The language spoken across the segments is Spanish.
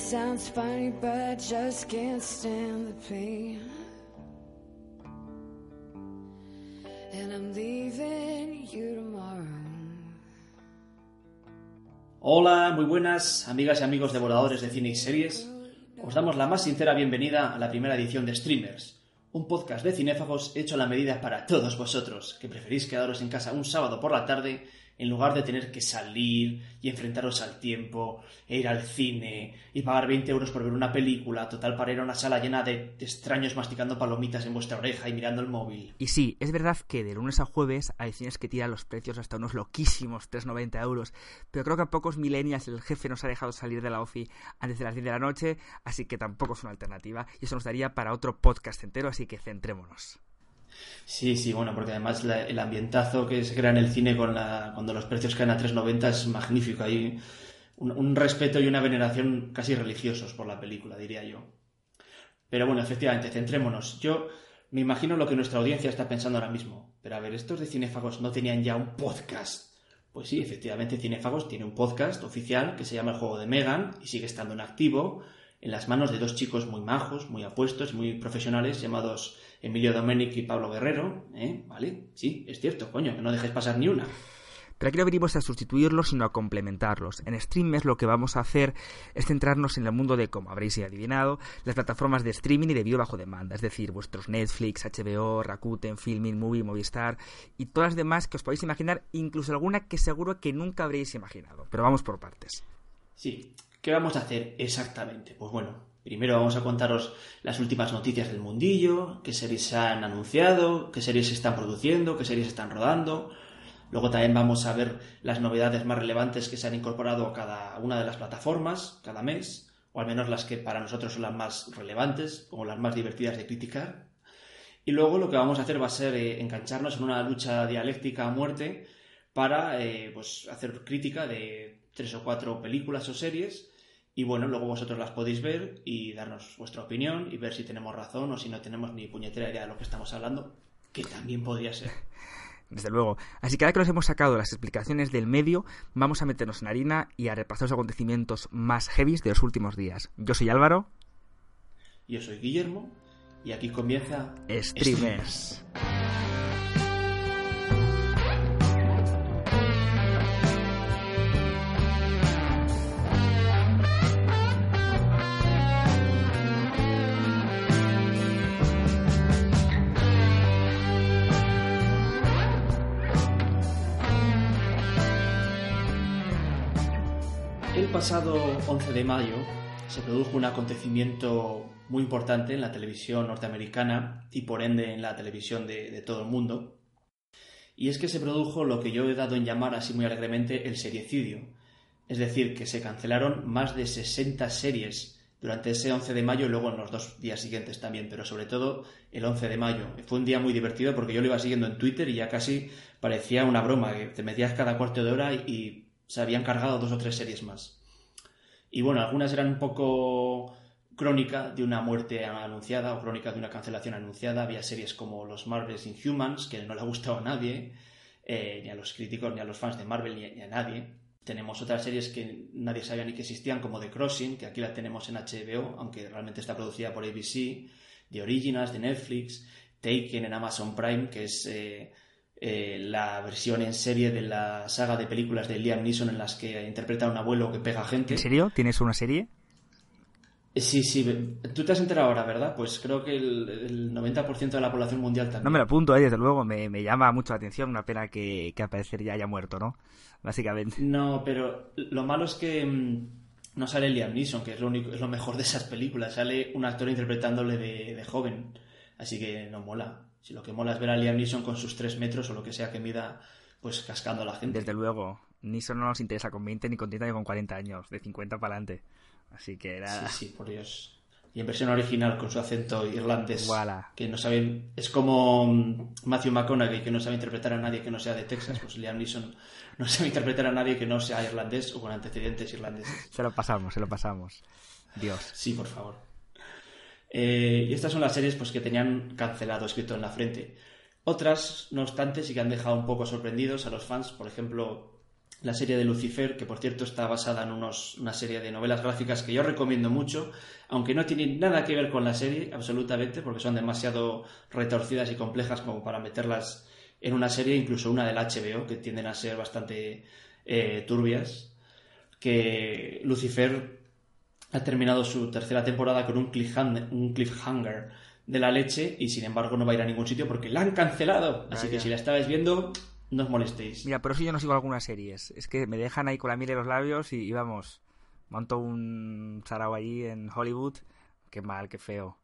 sounds funny, but just can't stand the pain. Hola, muy buenas, amigas y amigos devoradores de cine y series. Os damos la más sincera bienvenida a la primera edición de Streamers, un podcast de cinéfagos hecho a la medida para todos vosotros, que preferís quedaros en casa un sábado por la tarde en lugar de tener que salir y enfrentaros al tiempo, e ir al cine y pagar 20 euros por ver una película, total para ir a una sala llena de extraños masticando palomitas en vuestra oreja y mirando el móvil. Y sí, es verdad que de lunes a jueves hay cines que tiran los precios hasta unos loquísimos 3,90 euros, pero creo que a pocos millennials el jefe nos ha dejado salir de la OFI antes de las 10 de la noche, así que tampoco es una alternativa, y eso nos daría para otro podcast entero, así que centrémonos. Sí, sí, bueno, porque además la- el ambientazo que se crea en el cine con la, cuando los precios caen a 3,90 es magnífico. Hay un, un respeto y una veneración casi religiosos por la película, diría yo. Pero bueno, efectivamente, centrémonos. Yo me imagino lo que nuestra audiencia está pensando ahora mismo. Pero a ver, ¿estos de Cinéfagos no tenían ya un podcast? Pues sí, efectivamente, Cinéfagos tiene un podcast oficial que se llama El Juego de Megan y sigue estando en activo en las manos de dos chicos muy majos, muy apuestos, muy profesionales llamados Emilio Domenic y Pablo Guerrero. ¿eh? ¿Vale? Sí, es cierto, coño, que no dejes pasar ni una. Pero aquí no venimos a sustituirlos, sino a complementarlos. En Streamers lo que vamos a hacer es centrarnos en el mundo de, como habréis adivinado, las plataformas de streaming y de vídeo bajo demanda, es decir, vuestros Netflix, HBO, Rakuten, Filmin, Movie, Movistar y todas las demás que os podéis imaginar, incluso alguna que seguro que nunca habréis imaginado. Pero vamos por partes. Sí, ¿qué vamos a hacer exactamente? Pues bueno, primero vamos a contaros las últimas noticias del mundillo, qué series se han anunciado, qué series se están produciendo, qué series se están rodando. Luego también vamos a ver las novedades más relevantes que se han incorporado a cada una de las plataformas cada mes, o al menos las que para nosotros son las más relevantes o las más divertidas de criticar. Y luego lo que vamos a hacer va a ser eh, engancharnos en una lucha dialéctica a muerte para eh, pues, hacer crítica de tres o cuatro películas o series. Y bueno, luego vosotros las podéis ver y darnos vuestra opinión y ver si tenemos razón o si no tenemos ni puñetera idea de lo que estamos hablando, que también podría ser. Desde luego. Así que ahora que nos hemos sacado las explicaciones del medio, vamos a meternos en harina y a repasar los acontecimientos más heavies de los últimos días. Yo soy Álvaro. Yo soy Guillermo y aquí comienza Streamers. El pasado 11 de mayo se produjo un acontecimiento muy importante en la televisión norteamericana y por ende en la televisión de, de todo el mundo. Y es que se produjo lo que yo he dado en llamar así muy alegremente el seriecidio. Es decir, que se cancelaron más de 60 series durante ese 11 de mayo y luego en los dos días siguientes también, pero sobre todo el 11 de mayo. Fue un día muy divertido porque yo lo iba siguiendo en Twitter y ya casi parecía una broma, que te metías cada cuarto de hora y, y se habían cargado dos o tres series más. Y bueno, algunas eran un poco crónica de una muerte anunciada o crónica de una cancelación anunciada. Había series como los Marvel's Inhumans, que no le ha gustado a nadie, eh, ni a los críticos, ni a los fans de Marvel, ni a, nadie. Tenemos otras series que nadie sabía ni que existían, como The Crossing, que aquí la tenemos en HBO, aunque realmente está producida por ABC, The Originals de Netflix, Taken en Amazon Prime, que es eh, eh, la versión en serie de la saga de películas de Liam Neeson en las que interpreta a un abuelo que pega gente. ¿En serio? ¿Tienes una serie? Sí, sí, tú te has enterado ahora, ¿verdad? Pues creo que el, el 90% de la población mundial también. No me lo apunto, eh, desde luego, me, me llama mucho la atención. Una pena que, que al parecer ya haya muerto, ¿no? Básicamente. No, pero lo malo es que mm, no sale Liam Neeson, que es lo, único, es lo mejor de esas películas. Sale un actor interpretándole de, de joven. Así que no mola. Si lo que mola es ver a Liam Neeson con sus 3 metros o lo que sea que mida, pues cascando a la gente. Desde luego, Neeson no nos interesa con 20, ni con 30, ni con 40 años. De 50 para adelante. Así que era... Sí, sí, por Dios. Y en versión original con su acento irlandés. Voilà. Que no sabe. Es como mm, Matthew McConaughey, que no sabe interpretar a nadie que no sea de Texas. Pues Liam Neeson no sabe interpretar a nadie que no sea irlandés o con antecedentes irlandeses. Se lo pasamos, se lo pasamos. Dios. Sí, por favor. Eh, y estas son las series pues, que tenían cancelado escrito en la frente. Otras, no obstante, sí que han dejado un poco sorprendidos a los fans. Por ejemplo, la serie de Lucifer, que por cierto está basada en unos, una serie de novelas gráficas que yo recomiendo mucho, aunque no tienen nada que ver con la serie, absolutamente, porque son demasiado retorcidas y complejas como para meterlas en una serie, incluso una del HBO, que tienden a ser bastante eh, turbias, que Lucifer ha terminado su tercera temporada con un cliffhanger, un cliffhanger de la leche y sin embargo no va a ir a ningún sitio porque la han cancelado. Así que si la estabais viendo, no os molestéis. Mira, pero si yo no sigo algunas series. Es que me dejan ahí con la miel en los labios y, vamos, monto un sarao allí en Hollywood. Qué mal, qué feo.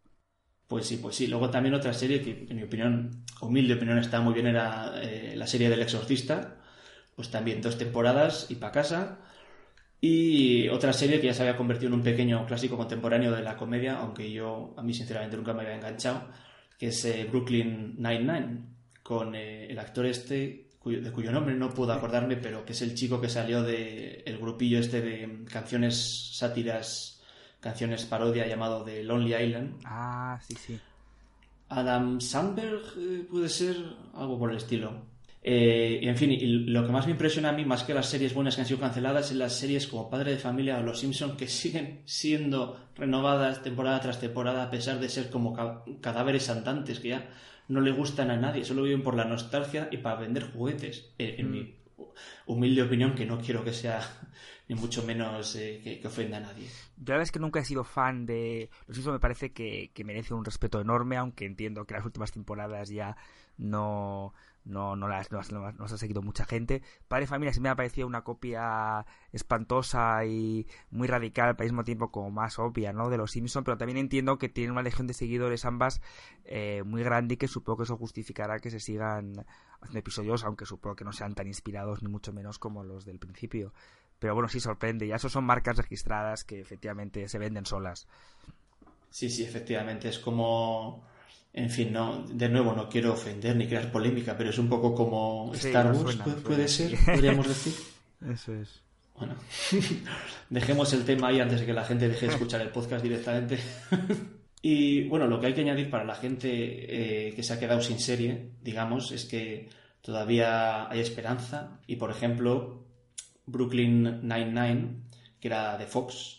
Pues sí, pues sí. Luego también otra serie que, en mi opinión, humilde opinión, está muy bien, era eh, la serie del exorcista. Pues también dos temporadas y para casa. Y otra serie que ya se había convertido en un pequeño clásico contemporáneo de la comedia, aunque yo a mí sinceramente nunca me había enganchado, que es eh, Brooklyn Nine-Nine, con eh, el actor este de cuyo nombre no puedo acordarme, pero que es el chico que salió del el grupillo este de canciones sátiras, canciones parodia llamado The Lonely Island. Ah, sí, sí. Adam Sandberg eh, puede ser algo por el estilo. Eh, y en fin, y lo que más me impresiona a mí, más que las series buenas que han sido canceladas, es las series como Padre de Familia o Los Simpson que siguen siendo renovadas temporada tras temporada a pesar de ser como cadáveres andantes que ya no le gustan a nadie, solo viven por la nostalgia y para vender juguetes. En, mi mm. humilde opinión, que no quiero que sea ni mucho menos eh, que, ofenda a nadie. Yo la verdad es que nunca he sido fan de Los Simpsons, me parece que, que merece un respeto enorme, aunque entiendo que las últimas temporadas ya no, no, no, las, no, ha seguido mucha gente. Padre Familia sí me ha parecido una copia espantosa y muy radical al mismo tiempo como más obvia, ¿no? De los Simpsons, pero también entiendo que tienen una legión de seguidores ambas eh, muy grande y que supongo que eso justificará que se sigan haciendo episodios, aunque supongo que no sean tan inspirados ni mucho menos como los del principio. Pero bueno, sí sorprende, ya eso son marcas registradas que efectivamente se venden solas. Sí, sí, efectivamente, es como en fin, no, de nuevo no quiero ofender ni crear polémica, pero es un poco como Star Wars, puede, ser, podríamos decir. Eso es. Bueno, dejemos el tema ahí antes de que la gente deje de escuchar el podcast directamente. y bueno, lo que hay que añadir para la gente eh, que se ha quedado sin serie, digamos, es que todavía hay esperanza. Y por ejemplo, Brooklyn Nine-Nine, que era de Fox,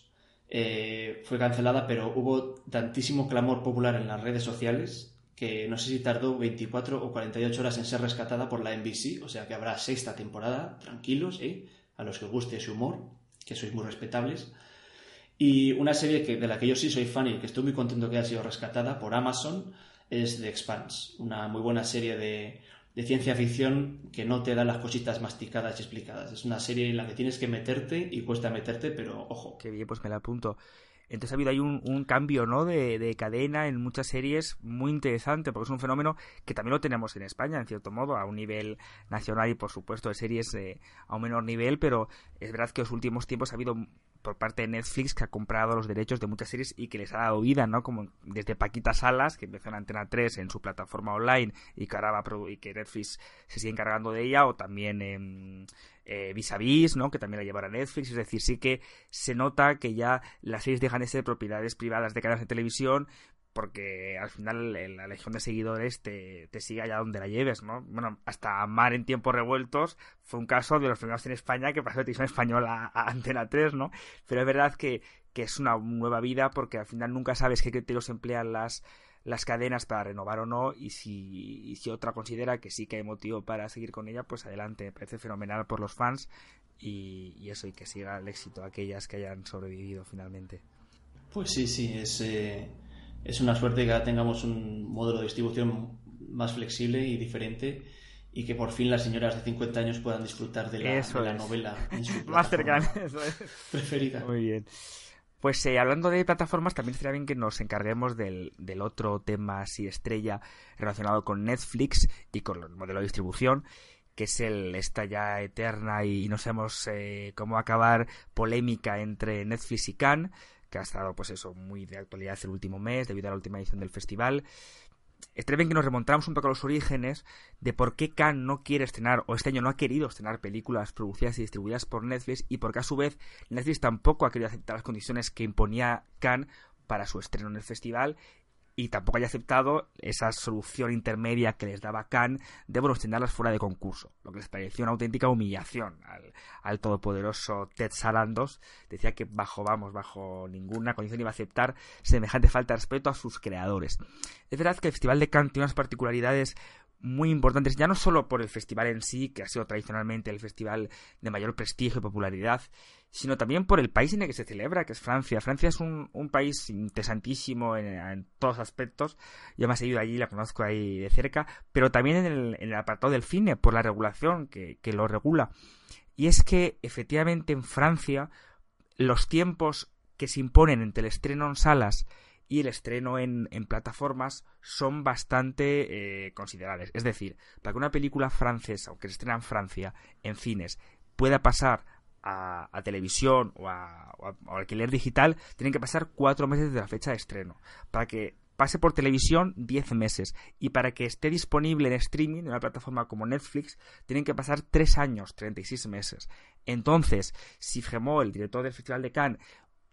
eh, fue cancelada, pero hubo tantísimo clamor popular en las redes sociales que no sé si tardó 24 o 48 horas en ser rescatada por la NBC, o sea que habrá sexta temporada, tranquilos, ¿eh? a los que os guste ese humor, que sois muy respetables. Y una serie que, de la que yo sí soy fan y que estoy muy contento que haya sido rescatada por Amazon es The Expanse, una muy buena serie de, de ciencia ficción que no te da las cositas masticadas y explicadas. Es una serie en la que tienes que meterte y cuesta meterte, pero ojo. Qué bien, pues me la apunto. Entonces ha habido ahí un, cambio ¿no? De, cadena en muchas series muy interesante, porque es un fenómeno que también lo tenemos en España, en cierto modo, a un nivel nacional y por supuesto de series eh, a un menor nivel, pero es verdad que en los últimos tiempos ha habido por parte de Netflix que ha comprado los derechos de muchas series y que les ha dado vida, ¿no? Como desde Paquita Salas, que empezó en Antena 3 en su plataforma online y que ahora va y que Netflix se sigue encargando de ella, o también en eh, Vis a Vis, ¿no? Que también la llevará Netflix, es decir, sí que se nota que ya las series dejan de ser propiedades privadas de canales de televisión porque al final la legión de seguidores te, te, sigue allá donde la lleves, ¿no? Bueno, hasta Mar en tiempos revueltos fue un caso de los primeros en España que pasó de televisión española a Antena 3, ¿no? Pero es verdad que, que es una nueva vida porque al final nunca sabes qué criterios emplean las, las cadenas para renovar o no y si, si otra considera que sí que hay motivo para seguir con ella, pues adelante, me parece fenomenal por los fans y, eso y que siga el éxito aquellas que hayan sobrevivido finalmente. Pues sí, sí, es... Eh, es una suerte que tengamos un modelo de distribución más flexible y diferente y que por fin las señoras de 50 años puedan disfrutar de la, novela más cercana, eso preferida. Muy bien. Pues eh, hablando de plataformas, también sería bien que nos encarguemos del, del, otro tema así estrella relacionado con Netflix y con el modelo de distribución, que es el esta ya eterna y, no sabemos eh, cómo acabar polémica entre Netflix y Cannes que ha estado, pues eso, muy de actualidad el último mes, debido a la última edición del festival. Estaría bien que nos remontáramos un poco a los orígenes de por qué Cannes no quiere estrenar, o este año no ha querido estrenar películas producidas y distribuidas por Netflix, y porque a su vez Netflix tampoco ha querido aceptar las condiciones que imponía Cannes para su estreno en el festival, y tampoco haya aceptado esa solución intermedia que les daba Khan de bueno, fuera de concurso, lo que les pareció una auténtica humillación al, todopoderoso Ted Sarandos. Decía que bajo, vamos, bajo ninguna condición iba a aceptar semejante falta de respeto a sus creadores. Es verdad que el Festival de Cannes tiene unas particularidades muy importantes, ya no solo por el festival en sí, que ha sido tradicionalmente el festival de mayor prestigio y popularidad, sino también por el país en el que se celebra, que es Francia. Francia es un, país interesantísimo en, todos aspectos. Yo me he ido allí, la conozco ahí de cerca, pero también en el, apartado del cine, por la regulación que, que lo regula. Y es que, efectivamente, en Francia, los tiempos que se imponen entre el estreno en salas y el estreno en, plataformas son bastante eh, considerables. Es decir, para que una película francesa o que se estrena en Francia en cines pueda pasar a, televisión o a, alquiler digital, tienen que pasar cuatro meses de la fecha de estreno. Para que pase por televisión, diez meses. Y para que esté disponible en streaming, en una plataforma como Netflix, tienen que pasar tres años, 36 meses. Entonces, si Gemó, el director del Festival de Cannes,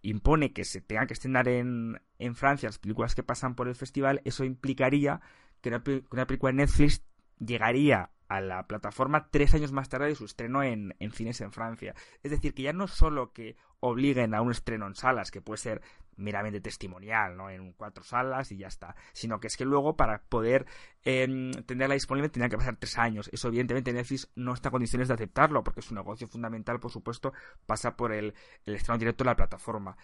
impone que se tenga que estrenar en, en Francia las películas que pasan por el festival, eso implicaría que una, película de Netflix llegaría a la plataforma tres años más tarde de su estreno en, en, cines en Francia. Es decir, que ya no solo que obliguen a un estreno en salas, que puede ser meramente testimonial, ¿no? En cuatro salas y ya está. Sino que es que luego para poder eh, tenerla disponible tendrían que pasar tres años. Eso evidentemente Netflix no está en condiciones de aceptarlo porque su negocio fundamental, por supuesto, pasa por el, el estreno directo de la plataforma.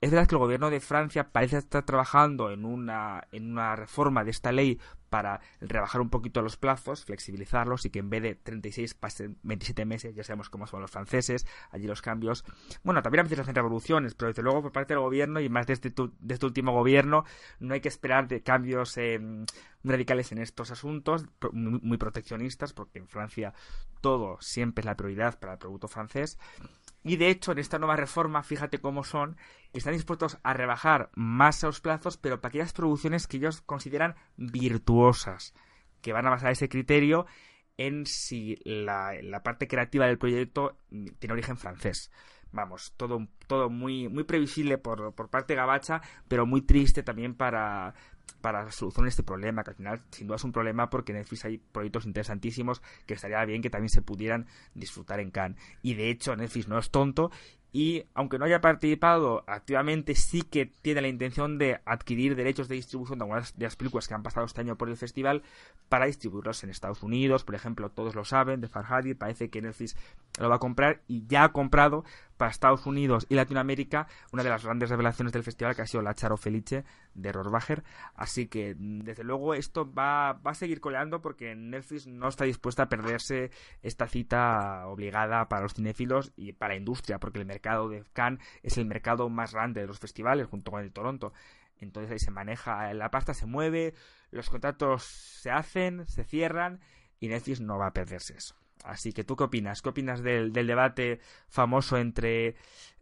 Es verdad que el gobierno de Francia parece estar trabajando en una, en una reforma de esta ley para rebajar un poquito los plazos, flexibilizarlos y que en vez de 36 pasen 27 meses, ya sabemos cómo son los franceses, allí los cambios. Bueno, también a veces hacen revoluciones, pero desde luego por parte del gobierno y más desde, tu, este último gobierno no hay que esperar de cambios eh, radicales en estos asuntos, muy proteccionistas, porque en Francia todo siempre es la prioridad para el producto francés. Y de hecho, en esta nueva reforma, fíjate cómo son, están dispuestos a rebajar más los plazos, pero para aquellas producciones que ellos consideran virtuosas, que van a basar ese criterio en si la, parte creativa del proyecto tiene origen francés. Vamos, todo, todo muy, muy previsible por, por parte de Gabacha, pero muy triste también para, para solucionar este problema, que al final sin duda es un problema porque en Netflix hay proyectos interesantísimos que estaría bien que también se pudieran disfrutar en Cannes. Y de hecho Netflix no es tonto y aunque no haya participado activamente, sí que tiene la intención de adquirir derechos de distribución de algunas de las películas que han pasado este año por el festival para distribuirlos en Estados Unidos, por ejemplo, todos lo saben, de Farhadi, parece que Netflix lo va a comprar y ya ha comprado para Estados Unidos y Latinoamérica una de las grandes revelaciones del festival que ha sido La Charo Felice de Rohrbacher, así que desde luego esto va, va a seguir coleando porque Netflix no está dispuesta a perderse esta cita obligada para los cinéfilos y para la industria, porque el mercado de Cannes es el mercado más grande de los festivales junto con el de Toronto. Entonces ahí se maneja, la pasta se mueve, los contratos se hacen, se cierran y Netflix no va a perderse eso. Así que tú qué opinas? ¿Qué opinas del, debate famoso entre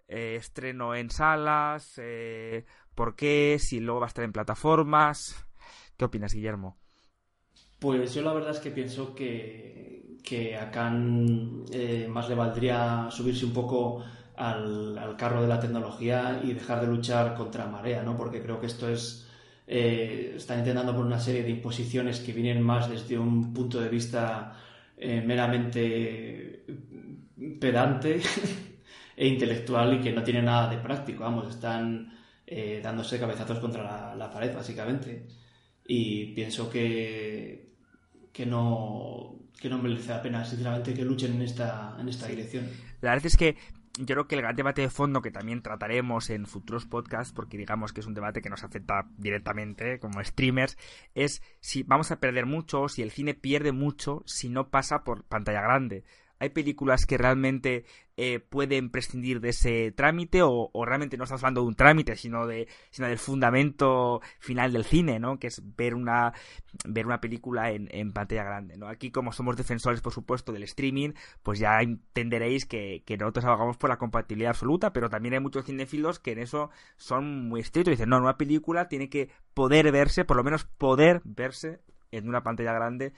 eh, estreno en salas? Eh, ¿Por qué? Si luego va a estar en plataformas. ¿Qué opinas, Guillermo? Pues yo la verdad es que pienso que, a Khan eh, más le valdría subirse un poco al, carro de la tecnología y dejar de luchar contra marea, ¿no? Porque creo que esto es... Están intentando por una serie de imposiciones que vienen más desde un punto de vista eh, meramente pedante e intelectual y que no tiene nada de práctico, vamos, están eh, dándose cabezazos contra la, pared, básicamente. Y pienso que, que, no, que no merece la pena, sinceramente, que luchen en esta, en esta dirección. La verdad es que yo creo que el gran debate de fondo que también trataremos en futuros podcasts, porque digamos que es un debate que nos afecta directamente como streamers, es si vamos a perder mucho, si el cine pierde mucho, si no pasa por pantalla grande hay películas que realmente eh, pueden prescindir de ese trámite o, realmente no estamos hablando de un trámite sino de sino del fundamento final del cine no que es ver una ver una película en, en pantalla grande no aquí como somos defensores por supuesto del streaming pues ya entenderéis que, nosotros abogamos por la compatibilidad absoluta pero también hay muchos cinéfilos que en eso son muy estrictos. Dicen no una película tiene que poder verse por lo menos poder verse en una pantalla grande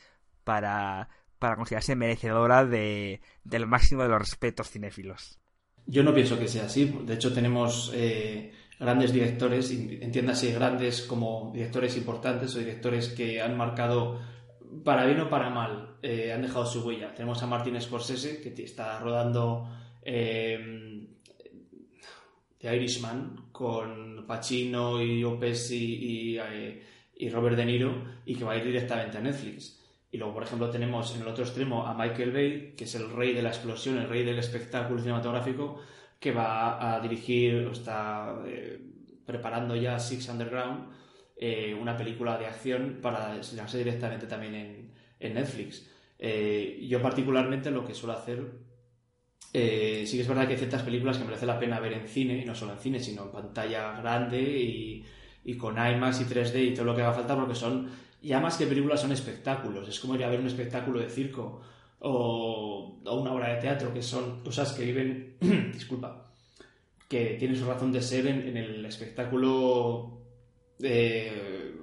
para para considerarse merecedora de, del máximo de los respetos cinéfilos. Yo no pienso que sea así. De hecho, tenemos eh, grandes directores, entiéndase grandes como directores importantes o directores que han marcado, para bien o para mal, eh, han dejado su huella. Tenemos a Martin Scorsese, que está rodando eh, The Irishman con Pacino y Opesi eh, y, Robert De Niro y que va a ir directamente a Netflix. Y luego, por ejemplo, tenemos en el otro extremo a Michael Bay, que es el rey de la explosión, el rey del espectáculo cinematográfico, que va a dirigir, está eh, preparando ya Six Underground, eh, una película de acción para estrenarse directamente también en, en Netflix. Eh, yo particularmente lo que suelo hacer, sí que es verdad que hay ciertas películas que merece la pena ver en cine, y no solo en cine, sino en pantalla grande y, y con IMAX y 3D y todo lo que haga falta, porque son, ya más que películas, son espectáculos. Es como ir a ver un espectáculo de circo o, una obra de teatro, que son cosas que viven, disculpa, que tienen su razón de ser en, el espectáculo eh,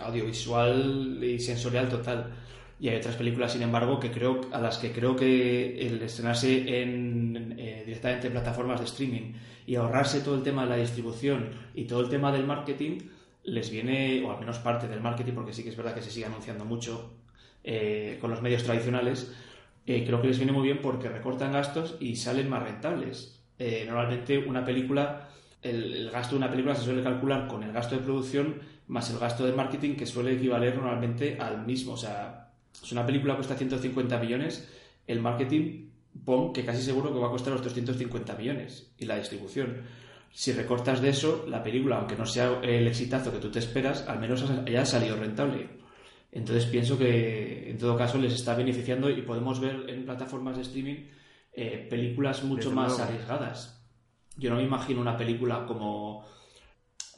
audiovisual y sensorial total. Y hay otras películas, sin embargo, que creo, a las que creo que el estrenarse en, eh, directamente en plataformas de streaming y ahorrarse todo el tema de la distribución y todo el tema del marketing les viene, o al menos parte del marketing, porque sí que es verdad que se sigue anunciando mucho eh, con los medios tradicionales, eh, creo que les viene muy bien porque recortan gastos y salen más rentables. Eh, normalmente una película, el, gasto de una película se suele calcular con el gasto de producción más el gasto de marketing que suele equivaler normalmente al mismo. O sea, si una película cuesta 150 millones, el marketing, pon que casi seguro que va a costar los 250 millones y la distribución. Si recortas de eso, la película, aunque no sea el exitazo que tú te esperas, al menos haya salido rentable. Entonces pienso que en todo caso les está beneficiando y podemos ver en plataformas de streaming eh, películas mucho más arriesgadas. Yo no me imagino una película como...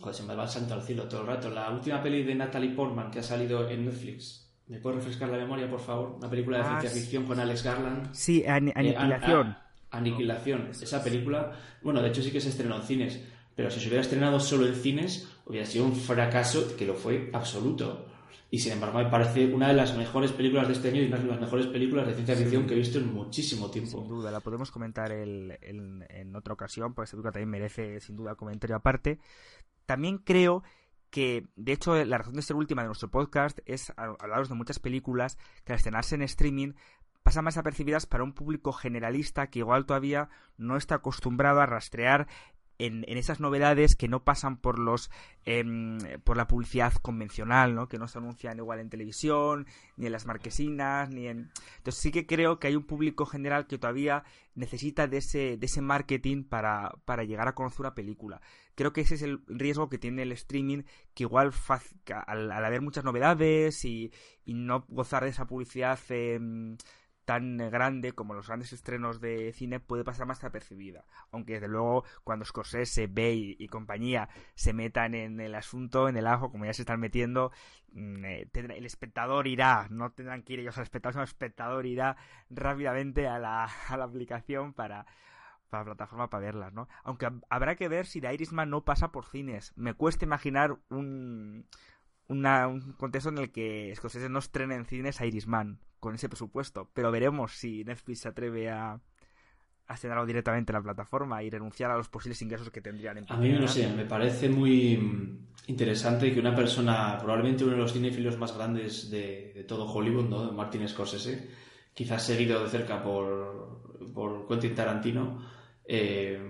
Joder, se me va el santo al cielo todo el rato. La última peli de Natalie Portman que ha salido en Netflix. ¿Me puedes refrescar la memoria, por favor? Una película de ah, ciencia ficción con Alex Garland. Sí, eh, Aniquilación. Aniquilación. Esa película, bueno, de hecho sí que se estrenó en cines, pero si se hubiera estrenado solo en cines, hubiera sido un fracaso que lo fue absoluto. Y sin embargo, me parece una de las mejores películas de este año y una de las mejores películas de ciencia ficción que he visto en muchísimo tiempo. Sin duda, la podemos comentar en otra ocasión, porque esta película también merece, sin duda, comentario aparte. También creo que, de hecho, la razón de ser última de nuestro podcast es hablaros de muchas películas que al estrenarse en streaming pasan más apercibidas para un público generalista que igual todavía no está acostumbrado a rastrear en, esas novedades que no pasan por los em, por la publicidad convencional, ¿no? Que no se anuncian igual en televisión, ni en las marquesinas, ni en... Entonces sí que creo que hay un público general que todavía necesita de ese, de ese marketing para, para llegar a conocer una película. Creo que ese es el riesgo que tiene el streaming, que igual al, haber muchas novedades y, y, no gozar de esa publicidad... Eh, tan grande como los grandes estrenos de cine puede pasar más apercibida. Aunque desde luego cuando Scorsese, Bay y compañía se metan en el asunto, en el ajo, como ya se están metiendo, mm, eh, el espectador irá, no tendrán que ir ellos al espectador, sino el espectador irá rápidamente a la, a la aplicación para, para la plataforma para verlas, ¿no? Aunque habrá que ver si The Irishman no pasa por cines. Me cuesta imaginar un, un contexto en el que Scorsese no estrene en cines a Irishman con ese presupuesto. Pero veremos si Netflix se atreve a, a estrenarlo directamente en la plataforma y renunciar a los posibles ingresos que tendrían en A mí no sé, me parece muy interesante que una persona, probablemente uno de los cinéfilos más grandes de, todo Hollywood, ¿no? Martin Scorsese, quizás seguido de cerca por, por Quentin Tarantino, eh,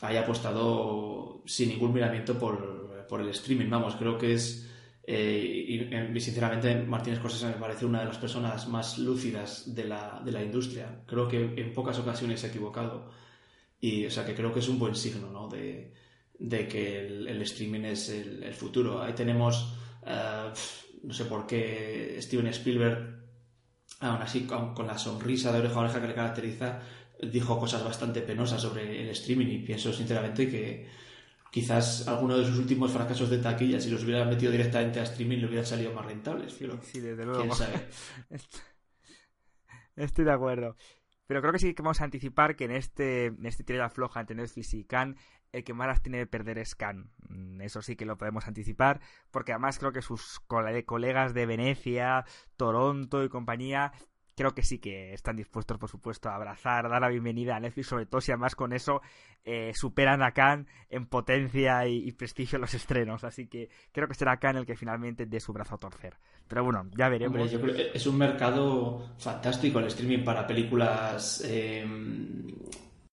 haya apostado sin ningún miramiento por, por el streaming. Vamos, creo que es eh, y, sinceramente Martínez Scorsese me parece una de las personas más lúcidas de la, de la industria. Creo que en pocas ocasiones se ha equivocado. Y, o sea, que creo que es un buen signo, ¿no? De, de que el, streaming es el, futuro. Ahí tenemos, eh, no sé por qué, Steven Spielberg, aún así, con, con, la sonrisa de oreja a oreja que le caracteriza, dijo cosas bastante penosas sobre el streaming y pienso sinceramente que, quizás alguno de sus últimos fracasos de taquilla, si los hubiera metido directamente a streaming, le hubieran salido más rentables. Sí, desde luego. Estoy de acuerdo. Pero creo que sí que vamos a anticipar que en este, en este tirada floja entre Netflix y Khan, el que más las tiene de perder es Khan. Mm, eso sí que lo podemos anticipar, porque además creo que sus colegas de Venecia, Toronto y compañía creo que sí que están dispuestos, por supuesto, a abrazar, dar la bienvenida a Netflix, sobre todo si además con eso eh, superan a Khan en potencia y, prestigio en los estrenos. Así que creo que será Khan el que finalmente dé su brazo a torcer. Pero bueno, ya veremos. es un mercado fantástico el streaming para películas eh,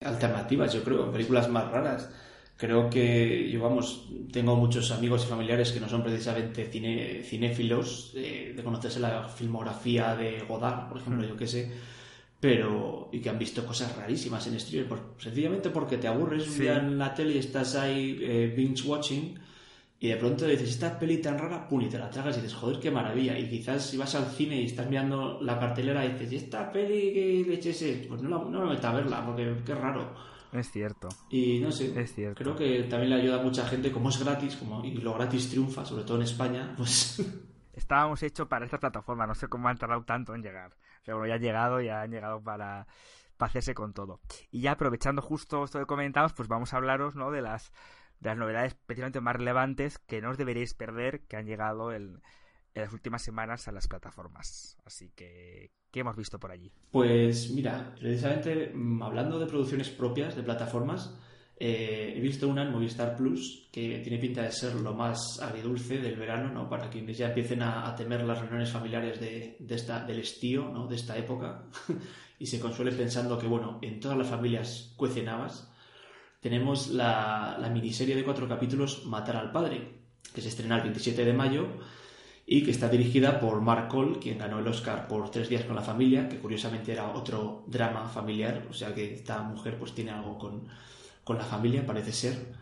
alternativas, yo creo, películas más raras creo que yo, vamos, tengo muchos amigos y familiares que no son precisamente cine, cinéfilos, eh, de conocerse la filmografía de Godard, por ejemplo, mm. yo qué sé, pero y que han visto cosas rarísimas en streaming, sencillamente porque te aburres un día en la tele y estás ahí eh, binge watching y de pronto dices, esta peli tan rara, pum, y te la tragas y dices, joder, qué maravilla. Y quizás si vas al cine y estás mirando la cartelera y dices, ¿y esta peli qué leches es? Pues no, la, no me meto a verla, porque qué raro. Es cierto. Y no sé, es cierto. creo que también le ayuda a mucha gente, como es gratis, como y lo gratis triunfa, sobre todo en España, pues... Estábamos hechos para esta plataforma, no sé cómo han tardado tanto en llegar. Pero bueno, ya han llegado, ya han llegado para, para hacerse con todo. Y ya aprovechando justo esto que comentamos, pues vamos a hablaros ¿no? de las de las novedades especialmente más relevantes que no os deberéis perder que han llegado en las últimas semanas a las plataformas. Así que, ¿Qué hemos visto por allí? Pues mira, precisamente mm, hablando de producciones propias de plataformas, eh, he visto una en Movistar Plus que tiene pinta de ser lo más agridulce del verano, ¿no? Para quienes ya empiecen a, temer las reuniones familiares de, esta, del estío, ¿no? De esta época y se consuele pensando que, bueno, en todas las familias cuecen habas. Tenemos la, la miniserie de cuatro capítulos Matar al Padre, que se estrena el 27 de mayo y que está dirigida por Mark Cole, quien ganó el Oscar por Tres días con la familia, que curiosamente era otro drama familiar, o sea que esta mujer pues tiene algo con, la familia, parece ser.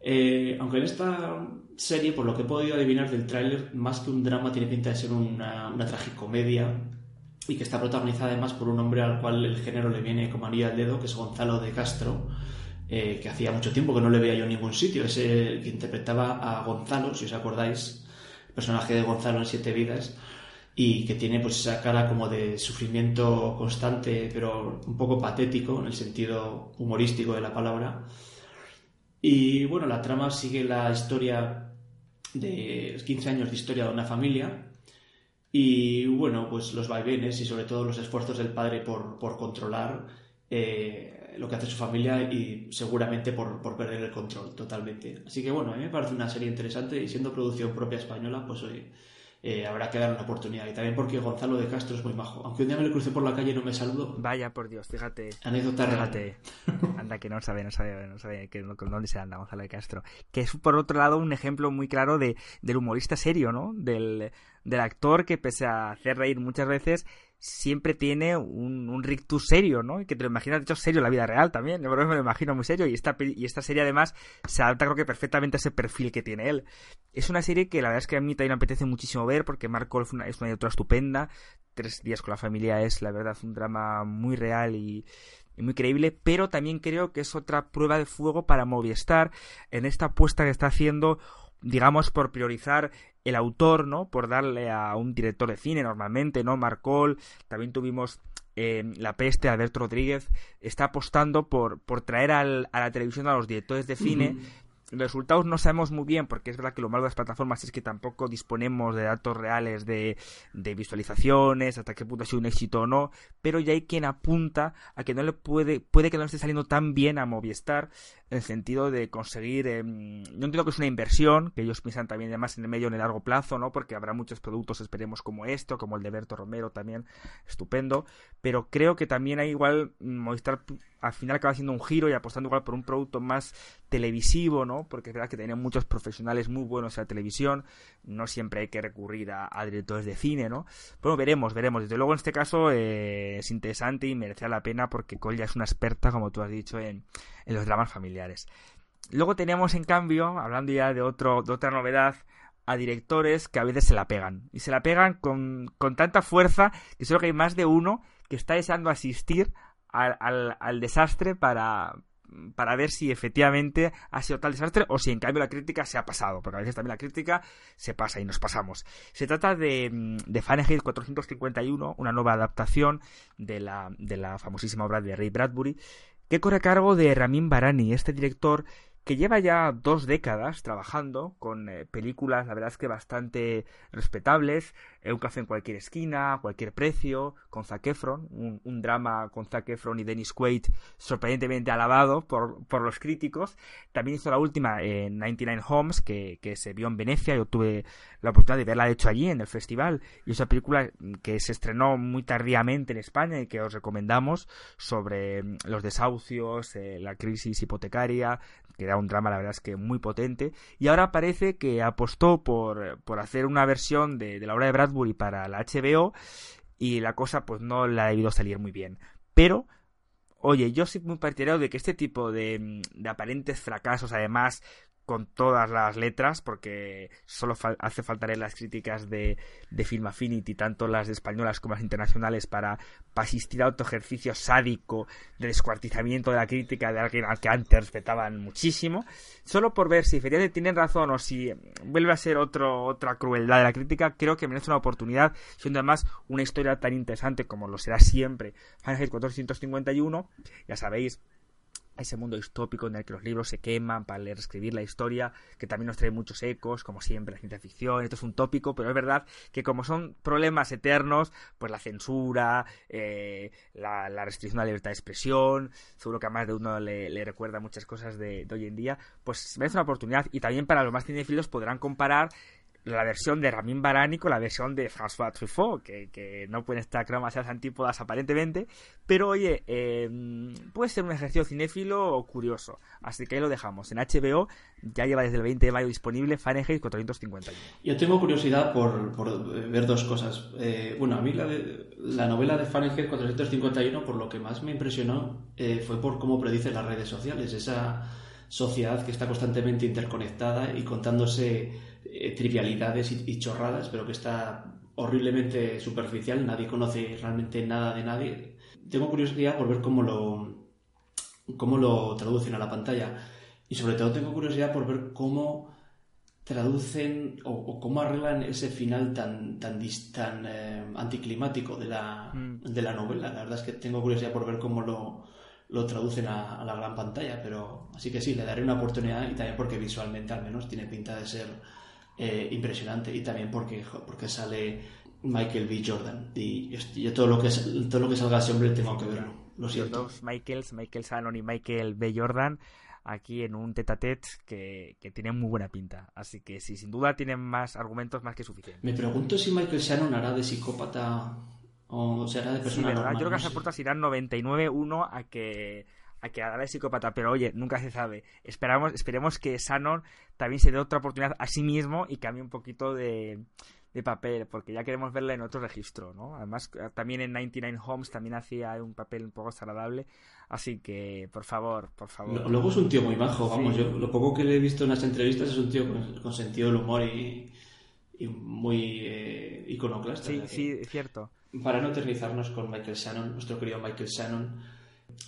Eh, aunque en esta serie, por lo que he podido adivinar del tráiler, más que un drama tiene pinta de ser una, una tragicomedia y que está protagonizada además por un hombre al cual el género le viene como anillo al dedo, que es Gonzalo de Castro, eh, que hacía mucho tiempo que no le veía yo en ningún sitio, es el que interpretaba a Gonzalo, si os acordáis, personaje de Gonzalo en Siete Vidas, y que tiene pues esa cara como de sufrimiento constante, pero un poco patético en el sentido humorístico de la palabra. Y bueno, la trama sigue la historia de 15 años de historia de una familia y bueno, pues los vaivenes y sobre todo los esfuerzos del padre por, por controlar eh, lo que hace su familia y seguramente por, perder el control totalmente. Así que bueno, a mí me parece una serie interesante y siendo producción propia española, pues hoy eh, habrá que dar una oportunidad. Y también porque Gonzalo de Castro es muy majo. Aunque un día me lo crucé por la calle y no me saludó. Vaya, por Dios, fíjate. Anécdota Fíjate. Anda, que no sabe, no sabe, no sabe que, dónde se anda Gonzalo de Castro. Que es, por otro lado, un ejemplo muy claro de, del humorista serio, ¿no? Del, del actor que, pese a hacer reír muchas veces, siempre tiene un, un rictus serio, ¿no? Y que te lo imaginas, de hecho, serio en la vida real también. Yo me lo imagino muy serio. Y esta, y esta serie, además, se adapta, creo que perfectamente a ese perfil que tiene él. Es una serie que la verdad es que a mí también me apetece muchísimo ver, porque Marco es es una directora estupenda. Tres días con la familia es, la verdad, un drama muy real y, y muy creíble, pero también creo que es otra prueba de fuego para Movistar en esta apuesta que está haciendo digamos, por priorizar el autor, ¿no? Por darle a un director de cine normalmente, ¿no? Marcol, también tuvimos eh, La Peste, Alberto Rodríguez, está apostando por, por traer al, a la televisión a los directores de cine los resultados no sabemos muy bien, porque es verdad que lo malo de las plataformas es que tampoco disponemos de datos reales de, de visualizaciones, hasta qué punto ha sido un éxito o no, pero ya hay quien apunta a que no le puede, puede que no esté saliendo tan bien a Movistar, en el sentido de conseguir, eh, yo entiendo que es una inversión, que ellos piensan también además en el medio en el largo plazo, ¿no? Porque habrá muchos productos, esperemos, como esto, como el de Berto Romero también, estupendo, pero creo que también hay igual Movistar al final acaba haciendo un giro y apostando igual por un producto más televisivo, ¿no? Porque es verdad que tienen muchos profesionales muy buenos en la televisión, no siempre hay que recurrir a, directores de cine, ¿no? Bueno, veremos, veremos. Desde luego en este caso eh, es interesante y merecerá la pena porque Cole es una experta, como tú has dicho, en, los dramas familiares. Luego tenemos, en cambio, hablando ya de, otra novedad, a directores que a veces se la pegan. Y se la pegan con, tanta fuerza que solo que hay más de uno que está deseando asistir al, al, desastre para, para ver si efectivamente ha sido tal desastre o si en cambio la crítica se ha pasado, porque a veces también la crítica se pasa y nos pasamos. Se trata de, de Fahrenheit 451, una nueva adaptación de la, de la famosísima obra de Ray Bradbury, que corre a cargo de Ramin Barani, este director que lleva ya dos décadas trabajando con eh, películas, la verdad es que bastante respetables, Un café en cualquier esquina, cualquier precio, con Zac Efron, un, drama con Zac Efron y Dennis Quaid sorprendentemente alabado por, por los críticos. También hizo la última en 99 Homes, que, que, se vio en Venecia, yo tuve la oportunidad de verla de hecho allí en el festival, y es una película que se estrenó muy tardíamente en España y que os recomendamos sobre mm, los desahucios, eh, la crisis hipotecaria, que era un drama, la verdad es que muy potente, y ahora parece que apostó por, por hacer una versión de, de la obra de Bradbury para la HBO, y la cosa pues no le ha debido salir muy bien. Pero Oye, yo soy muy partidario de que este tipo de, de, aparentes fracasos, además con todas las letras, porque solo hace falta las críticas de, de Film Affinity, tanto las españolas como las internacionales, para, asistir a otro ejercicio sádico de descuartizamiento de la crítica de alguien al que antes respetaban muchísimo, solo por ver si efectivamente tienen razón o si vuelve a ser otro, otra crueldad de la crítica, creo que merece una oportunidad, siendo además una historia tan interesante como lo será siempre Fahrenheit 451, ya sabéis, ese mundo distópico en el que los libros se queman para escribir la historia, que también nos trae muchos ecos, como siempre, la ciencia ficción, esto es un tópico, pero es verdad que como son problemas eternos, pues la censura, eh, la, restricción a la libertad de expresión, seguro que a más de uno le, recuerda muchas cosas de, hoy en día, pues merece una oportunidad y también para los más cinefilos podrán comparar la versión de Ramin Barani la versión de François Truffaut, que, que no pueden estar demasiadas antípodas aparentemente, pero oye, eh, puede ser un ejercicio cinéfilo o curioso, así que ahí lo dejamos. En HBO ya lleva desde el 20 de mayo disponible Fahrenheit 451. Yo tengo curiosidad por, por ver dos cosas. Eh, bueno, a mí la, la novela de Fahrenheit 451, por lo que más me impresionó, eh, fue por cómo predice las redes sociales, esa sociedad que está constantemente interconectada y contándose eh, trivialidades y, chorradas, pero que está horriblemente superficial, nadie conoce realmente nada de nadie. Tengo curiosidad por ver cómo lo, cómo lo traducen a la pantalla y sobre todo tengo curiosidad por ver cómo traducen o, cómo arreglan ese final tan tan, tan eh, anticlimático de la, mm. de la novela. La verdad es que tengo curiosidad por ver cómo lo, lo traducen a, a, la gran pantalla, pero así que sí, le daré una oportunidad y también porque visualmente al menos tiene pinta de ser eh, impresionante. Y también porque, porque sale Michael B. Jordan. Y yo, todo lo que todo lo que salga ese hombre tengo que verlo. Lo siento. Los dos Michaels Michael Shannon y Michael B. Jordan aquí en un tete a tete que, que tiene muy buena pinta. Así que sí sin duda tienen más argumentos más que suficientes. Me pregunto si Michael Shannon hará de psicópata o será de persona sí, yo creo que las apuestas irán 99-1 a que a que haga de psicópata, pero oye, nunca se sabe. Esperamos, esperemos que Shannon también se dé otra oportunidad a sí mismo y cambie un poquito de, papel, porque ya queremos verla en otro registro, ¿no? Además, también en 99 Homes también hacía un papel un poco desagradable, así que, por favor, por favor. Luego es un tío muy bajo, vamos, yo lo poco que le he visto en las entrevistas es un tío con, sentido del humor y, muy eh, iconoclasta. Sí, sí, es cierto. Para no eternizarnos con Michael Shannon, nuestro querido Michael Shannon,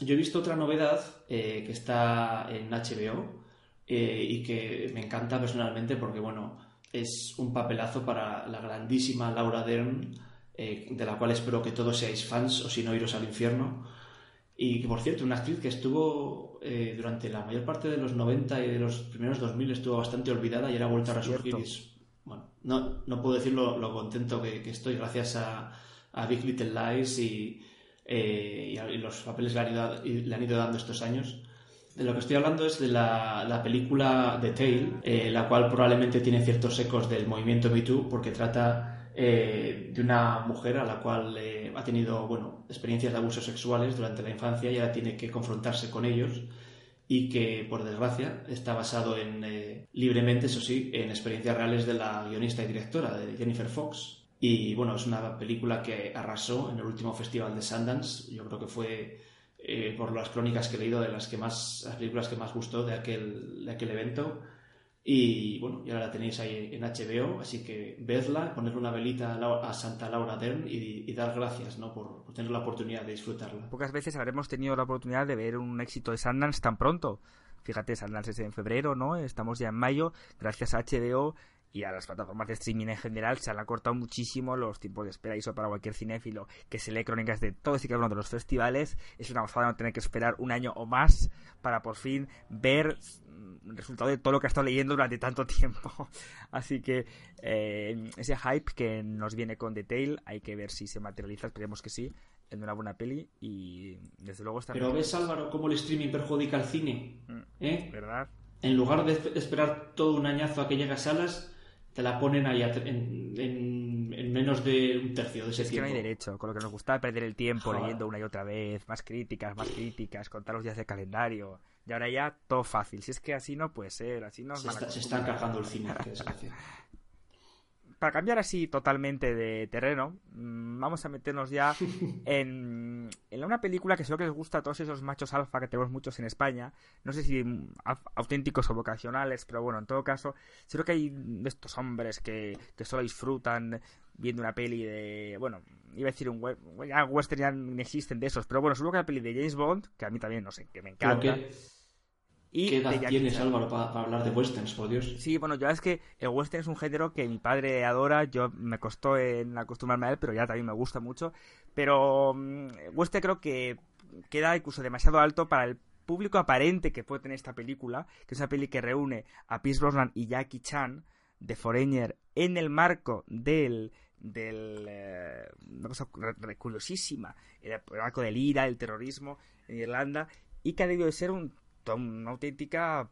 yo he visto otra novedad eh, que está en HBO eh, y que me encanta personalmente porque, bueno, es un papelazo para la grandísima Laura Dern, eh, de la cual espero que todos seáis fans o si no iros al infierno. Y que, por cierto, una actriz que estuvo durante la mayor parte de los 90 y de los primeros 2000 estuvo bastante olvidada y era vuelta a resurgir. bueno, no, no puedo decir lo, contento que, estoy gracias a, a Big Little Lies y, eh, y, los papeles le han, ido, dando estos años. De lo que estoy hablando es de la, película The Tale, eh, la cual probablemente tiene ciertos ecos del movimiento Me Too, porque trata eh, de una mujer a la cual ha tenido bueno, experiencias de abusos sexuales durante la infancia y ahora tiene que confrontarse con ellos y que, por desgracia, está basado en, libremente, eso sí, en experiencias reales de la guionista y directora, de Jennifer Fox. Y bueno, es una película que arrasó en el último festival de Sundance. Yo creo que fue, eh, por las crónicas que he leído, de las que más, las películas que más gustó de aquel, de aquel evento. Y bueno, ya la tenéis ahí en HBO, así que vedla, ponerle una velita a Santa Laura Dern y, dar gracias ¿no? por, por, tener la oportunidad de disfrutarla. Pocas veces habremos tenido la oportunidad de ver un éxito de Sundance tan pronto. Fíjate, Sundance es en febrero, ¿no? Estamos ya en mayo, gracias a HBO y a las plataformas de streaming en general se han acortado muchísimo los tiempos de espera. Y eso para cualquier cinéfilo que se lee crónicas de todos y cada uno de los festivales es una gozada no tener que esperar un año o más para por fin ver el resultado de todo lo que ha estado leyendo durante tanto tiempo. Así que eh, ese hype que nos viene con Detail hay que ver si se materializa, esperemos que sí, en una buena peli y desde luego está... Pero ves Álvaro cómo el streaming perjudica al cine, Mm, ¿eh? ¿Verdad? En lugar de esperar todo un añazo a que llegue a salas, te la ponen ahí en, en- en menos de un tercio de ese Es que no tiempo. hay derecho, con lo que nos gustaba perder el tiempo Joder. leyendo una y otra vez, más críticas, más críticas, contar los días de calendario. Y ahora ya todo fácil. Si es que así no puede ser, así nos se, está, se está encajando el cine, qué desgracia. Para cambiar así totalmente de terreno, mm, vamos a meternos ya en, en una película que seguro que les gusta a todos esos machos alfa que tenemos muchos en España. No sé si mm, au- auténticos o vocacionales, pero bueno, en todo caso, seguro que hay de estos hombres que, que solo disfrutan viendo una peli de. Bueno, iba a decir un. Ya western ya no existen de esos, pero bueno, seguro que la peli de James Bond, que a mí también, no sé, que me encanta. ¿qué, y qué edad tienes, Chan. Álvaro, para, para hablar de westerns, por Dios? Sí, bueno, yo es que el western es un género que mi padre adora, yo me costó en acostumbrarme a él, pero ya también me gusta mucho. Pero mm, western creo que queda incluso demasiado alto para el público aparente que puede tener esta película, que es una peli que reúne a Pierce Brosnan y Jackie Chan de Foreigner en el marco del del eh, una cosa curiosísima el marco del IRA, el terrorismo en Irlanda y que ha debido de ser un- una auténtica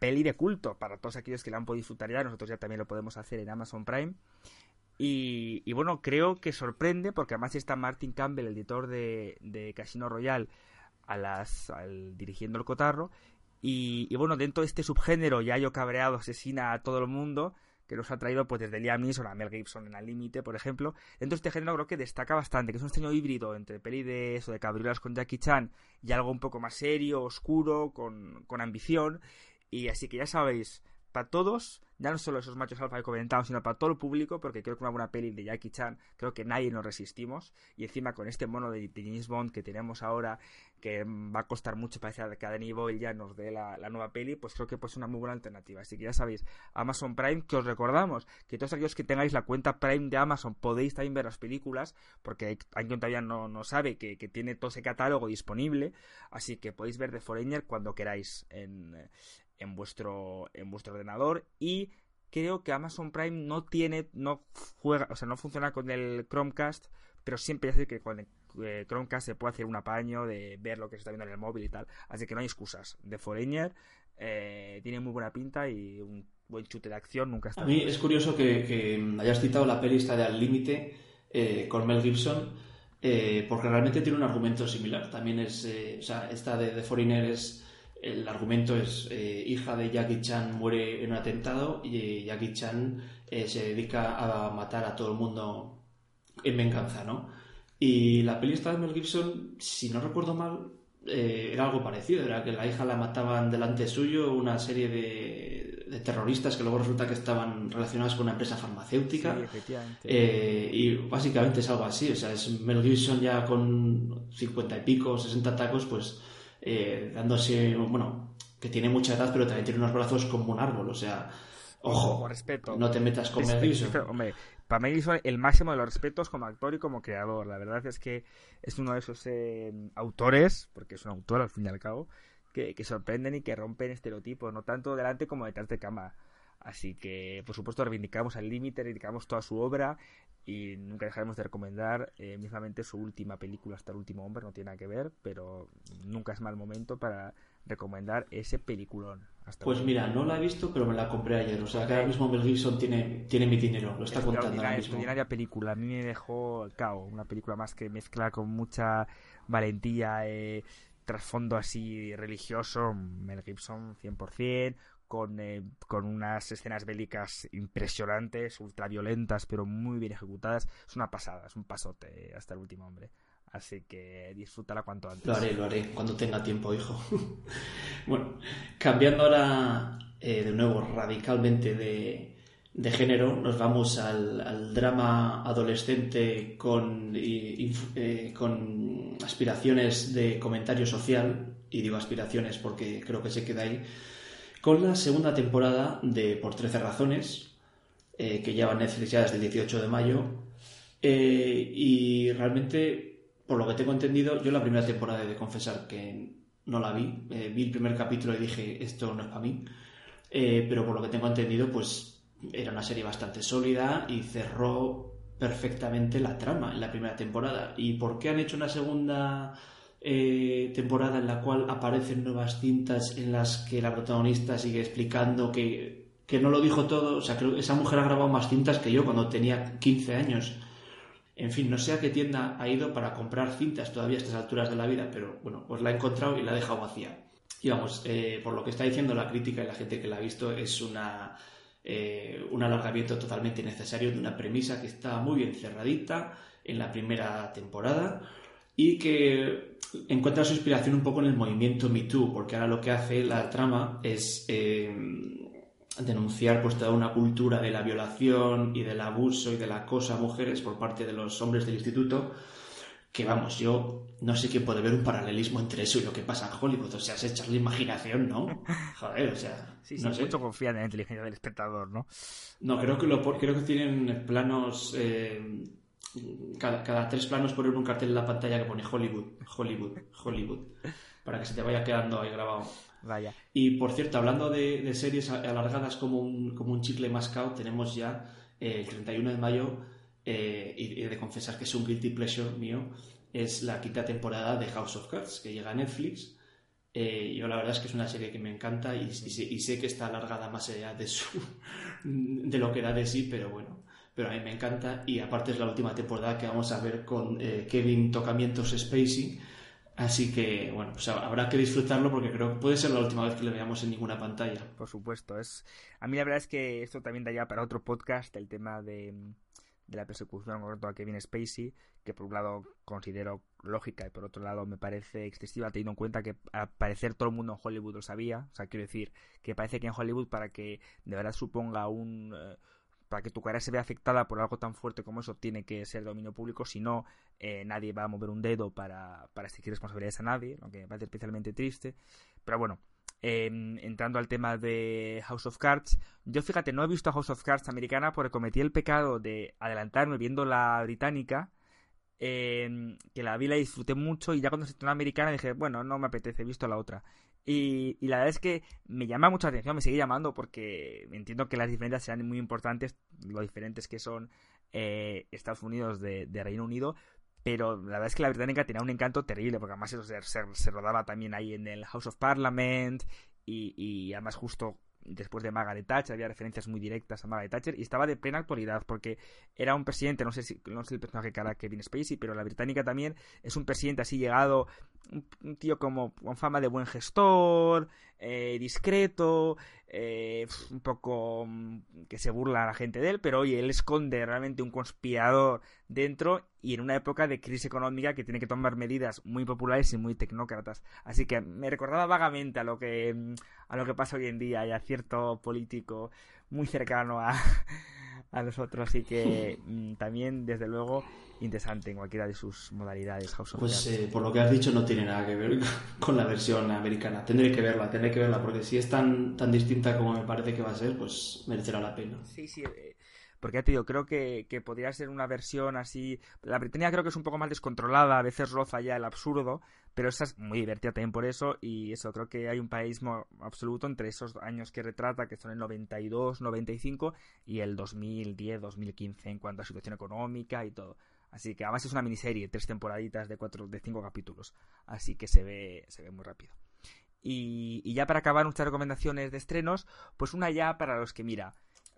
peli de culto para todos aquellos que la han podido disfrutar ya. Nosotros ya también lo podemos hacer en Amazon Prime. Y, bueno, creo que sorprende porque además está Martin Campbell, el editor de, de Casino Royale, a las, al- dirigiendo el cotarro. Y, y bueno, dentro de este subgénero, Yayo Cabreado asesina a todo el mundo, que nos ha traído pues desde Liam Neeson a Mel Gibson en Al Límite, por ejemplo. Dentro de este género creo que destaca bastante, que es un extraño híbrido entre peli de eso, de cabriolas con Jackie Chan y algo un poco más serio, oscuro, con, con ambición. Y así que ya sabéis, para todos, ya no solo esos machos alfa que comentamos, sino para todo el público, porque creo que una buena peli de Jackie Chan, creo que nadie nos resistimos. Y encima con este mono de, de Bond que tenemos ahora, que va a costar mucho para que a Danny Boyle ya nos dé la, la nueva peli, pues creo que pues, es una muy buena alternativa. Así que ya sabéis, Amazon Prime, que os recordamos que todos aquellos que tengáis la cuenta Prime de Amazon podéis también ver las películas, porque hay alguien todavía no, no sabe que, que tiene todo ese catálogo disponible, así que podéis ver The Foreigner cuando queráis en, en vuestro en vuestro ordenador y creo que Amazon Prime no tiene no juega o sea no funciona con el Chromecast pero siempre sé que con el eh, Chromecast se puede hacer un apaño de ver lo que se está viendo en el móvil y tal así que no hay excusas The Foreigner eh, tiene muy buena pinta y un buen chute de acción nunca está A mí es curioso que, hayas citado la peli esta de Al Límite eh, con Mel Gibson, eh, porque realmente tiene un argumento similar. También es, o sea, esta de, de Foreigner es, el argumento es eh, hija de Jackie Chan muere en un atentado y Jackie Chan eh, se dedica a matar a todo el mundo en venganza, ¿no? Y la peli esta de Mel Gibson, si no recuerdo mal, eh, era algo parecido, era que la hija la mataban delante suyo una serie de, de terroristas que luego resulta que estaban relacionados con una empresa farmacéutica. Sí. Eh, y básicamente es algo así, o sea, es Mel Gibson ya con 50 y pico, 60 tacos, pues eh, dándose, bueno, que tiene mucha edad, pero también tiene unos brazos como un árbol, o sea, ojo, respeto. no te metas con Mel Gibson. Hombre, para Mel Gibson el máximo de los respetos como actor y como creador. La verdad es que es uno de esos eh, autores, porque es un autor al fin y al cabo, que, que sorprenden y que rompen estereotipos, no tanto delante como detrás de cámara. Así que, por supuesto, reivindicamos al límite, reivindicamos toda su obra y nunca dejaremos de recomendar eh, mismamente su última película, hasta el último hombre, no tiene nada que ver, pero nunca es mal momento para recomendar ese peliculón. Hasta Pues mira, no la he visto, pero me la compré ayer. O sea, que ahora mismo Mel Gibson tiene, tiene mi dinero, lo está contando ahora mismo. extraordinaria película. A mí me dejó cao. Una película más que mezcla con mucha valentía, eh, trasfondo así religioso. Mel Gibson 100%. Con, eh, con unas escenas bélicas impresionantes, ultraviolentas, pero muy bien ejecutadas. Es una pasada, es un pasote hasta el último hombre. Así que disfrútala cuanto antes. Lo haré, lo haré, cuando tenga tiempo, hijo. bueno, cambiando ahora eh, de nuevo radicalmente de, de género, nos vamos al, al drama adolescente con, y- eh, con aspiraciones de comentario social, y digo aspiraciones porque creo que se queda ahí, con la segunda temporada de Por 13 razones, eh, que lleva Netflix ya desde el 18 de mayo. Eh, y realmente, por lo que tengo entendido, yo la primera temporada he de confesar que no la vi. vi el primer capítulo y dije, esto no es para mí. pero por lo que tengo entendido, pues era una serie bastante sólida y cerró perfectamente la trama en la primera temporada. ¿Y por qué han hecho una segunda eh, temporada en la cual aparecen nuevas cintas en las que la protagonista sigue explicando que, que no lo dijo todo. O sea, creo que esa mujer ha grabado más cintas que yo cuando tenía 15 años. En fin, no sé a qué tienda ha ido para comprar cintas todavía a estas alturas de la vida, pero bueno, pues la ha encontrado y la ha dejado vacía. Y vamos, eh, por lo que está diciendo la crítica y la gente que la ha visto, es una, eh, un alargamiento totalmente innecesario de una premisa que está muy bien cerradita en la primera temporada y que encuentra su inspiración un poco en el movimiento Me Too, porque ahora lo que hace la trama es eh, denunciar pues toda una cultura de la violación y del abuso y de la cosa a mujeres por parte de los hombres del instituto que vamos, yo no sé quién puede ver un paralelismo entre eso y lo que pasa en Hollywood. O sea, es echar la imaginación, ¿no? Joder, o sea. Sí, sí, no mucho confía en la inteligencia del espectador, ¿no? No, creo que lo creo que tienen planos eh, cada, tres planos poner un cartel en la pantalla que pone Hollywood, Hollywood, Hollywood, para que se te vaya quedando ahí grabado. Vaya. Y por cierto, hablando de, series alargadas como un, como un chicle mascado, tenemos ya eh, el 31 de mayo, eh, y he de confesar que es un guilty pleasure mío, es la quinta temporada de House of Cards, que llega a Netflix. Eh, yo la verdad es que es una serie que me encanta y, y, sé que está alargada más allá de, su, de lo que da de sí, pero bueno, pero a mí me encanta y aparte es la última temporada que vamos a ver con eh, Kevin Tocamientos Spacey. Así que, bueno, pues habrá que disfrutarlo porque creo que puede ser la última vez que le veamos en ninguna pantalla. Por supuesto, es a mí la verdad es que esto también daría para otro podcast el tema de, de la persecución a Kevin Spacey, que por un lado considero lógica y por otro lado me parece excesiva teniendo en cuenta que al parecer todo el mundo en Hollywood lo sabía, o sea, quiero decir que parece que en Hollywood para que de verdad suponga un eh, para que tu carrera se vea afectada por algo tan fuerte como eso, tiene que ser dominio público, si no, eh, nadie va a mover un dedo para, para exigir responsabilidades a nadie, lo que me parece especialmente triste. Pero bueno, em, entrando al tema de House of Cards, yo fíjate, no he visto House of Cards americana porque cometí el pecado de adelantarme viendo la británica. Em, que la vi, la disfruté mucho y ya cuando se estrenó americana dije, bueno, no me apetece, he visto la otra. Y, la verdad es que me llama mucha atención, me sigue llamando porque entiendo que las diferencias serán muy importantes, lo diferentes que son eh, Estados Unidos de, Reino Unido, pero la verdad es que la británica tenía un encanto terrible, porque además eso se, se, rodaba también ahí en el House of Parliament y, y además justo después de Margaret Thatcher, había referencias muy directas a Margaret Thatcher y estaba de plena actualidad porque era un presidente, no sé si no sé el personaje que era Kevin Spacey, pero la británica también es un presidente así llegado, un, tío como con fama de buen gestor, eh, discreto, eh, un poco mm, que se burla a la gente de él, pero oye, él esconde realmente un conspirador dentro y en una época de crisis económica que tiene que tomar medidas muy populares y muy tecnócratas. Así que me recordaba vagamente a lo que, mm, a lo que pasa hoy en día y a cierto político muy cercano a, a nosotros. Así que mm, también, desde luego, interesante en cualquiera de sus modalidades. pues eh, por lo que has dicho no tiene nada que ver con la versión americana. Tendré que verla, tendré que verla, porque si es tan, tan distinta como me parece que va a ser, pues merecerá la pena. Sí, sí. Eh, porque ya te digo, creo que, que, podría ser una versión así. La británica creo que es un poco más descontrolada, a veces roza ya el absurdo, pero esa es muy divertida también por eso. Y eso, creo que hay un paísmo absoluto entre esos años que retrata, que son el 92, 95 y el 2010, 2015 en cuanto a situación económica y todo. Así que además es una miniserie, tres temporaditas de cuatro, de cinco capítulos. Así que se ve, se ve muy rápido. Y, ya para acabar nuestras recomendaciones de estrenos, pues una ya para los que, mira,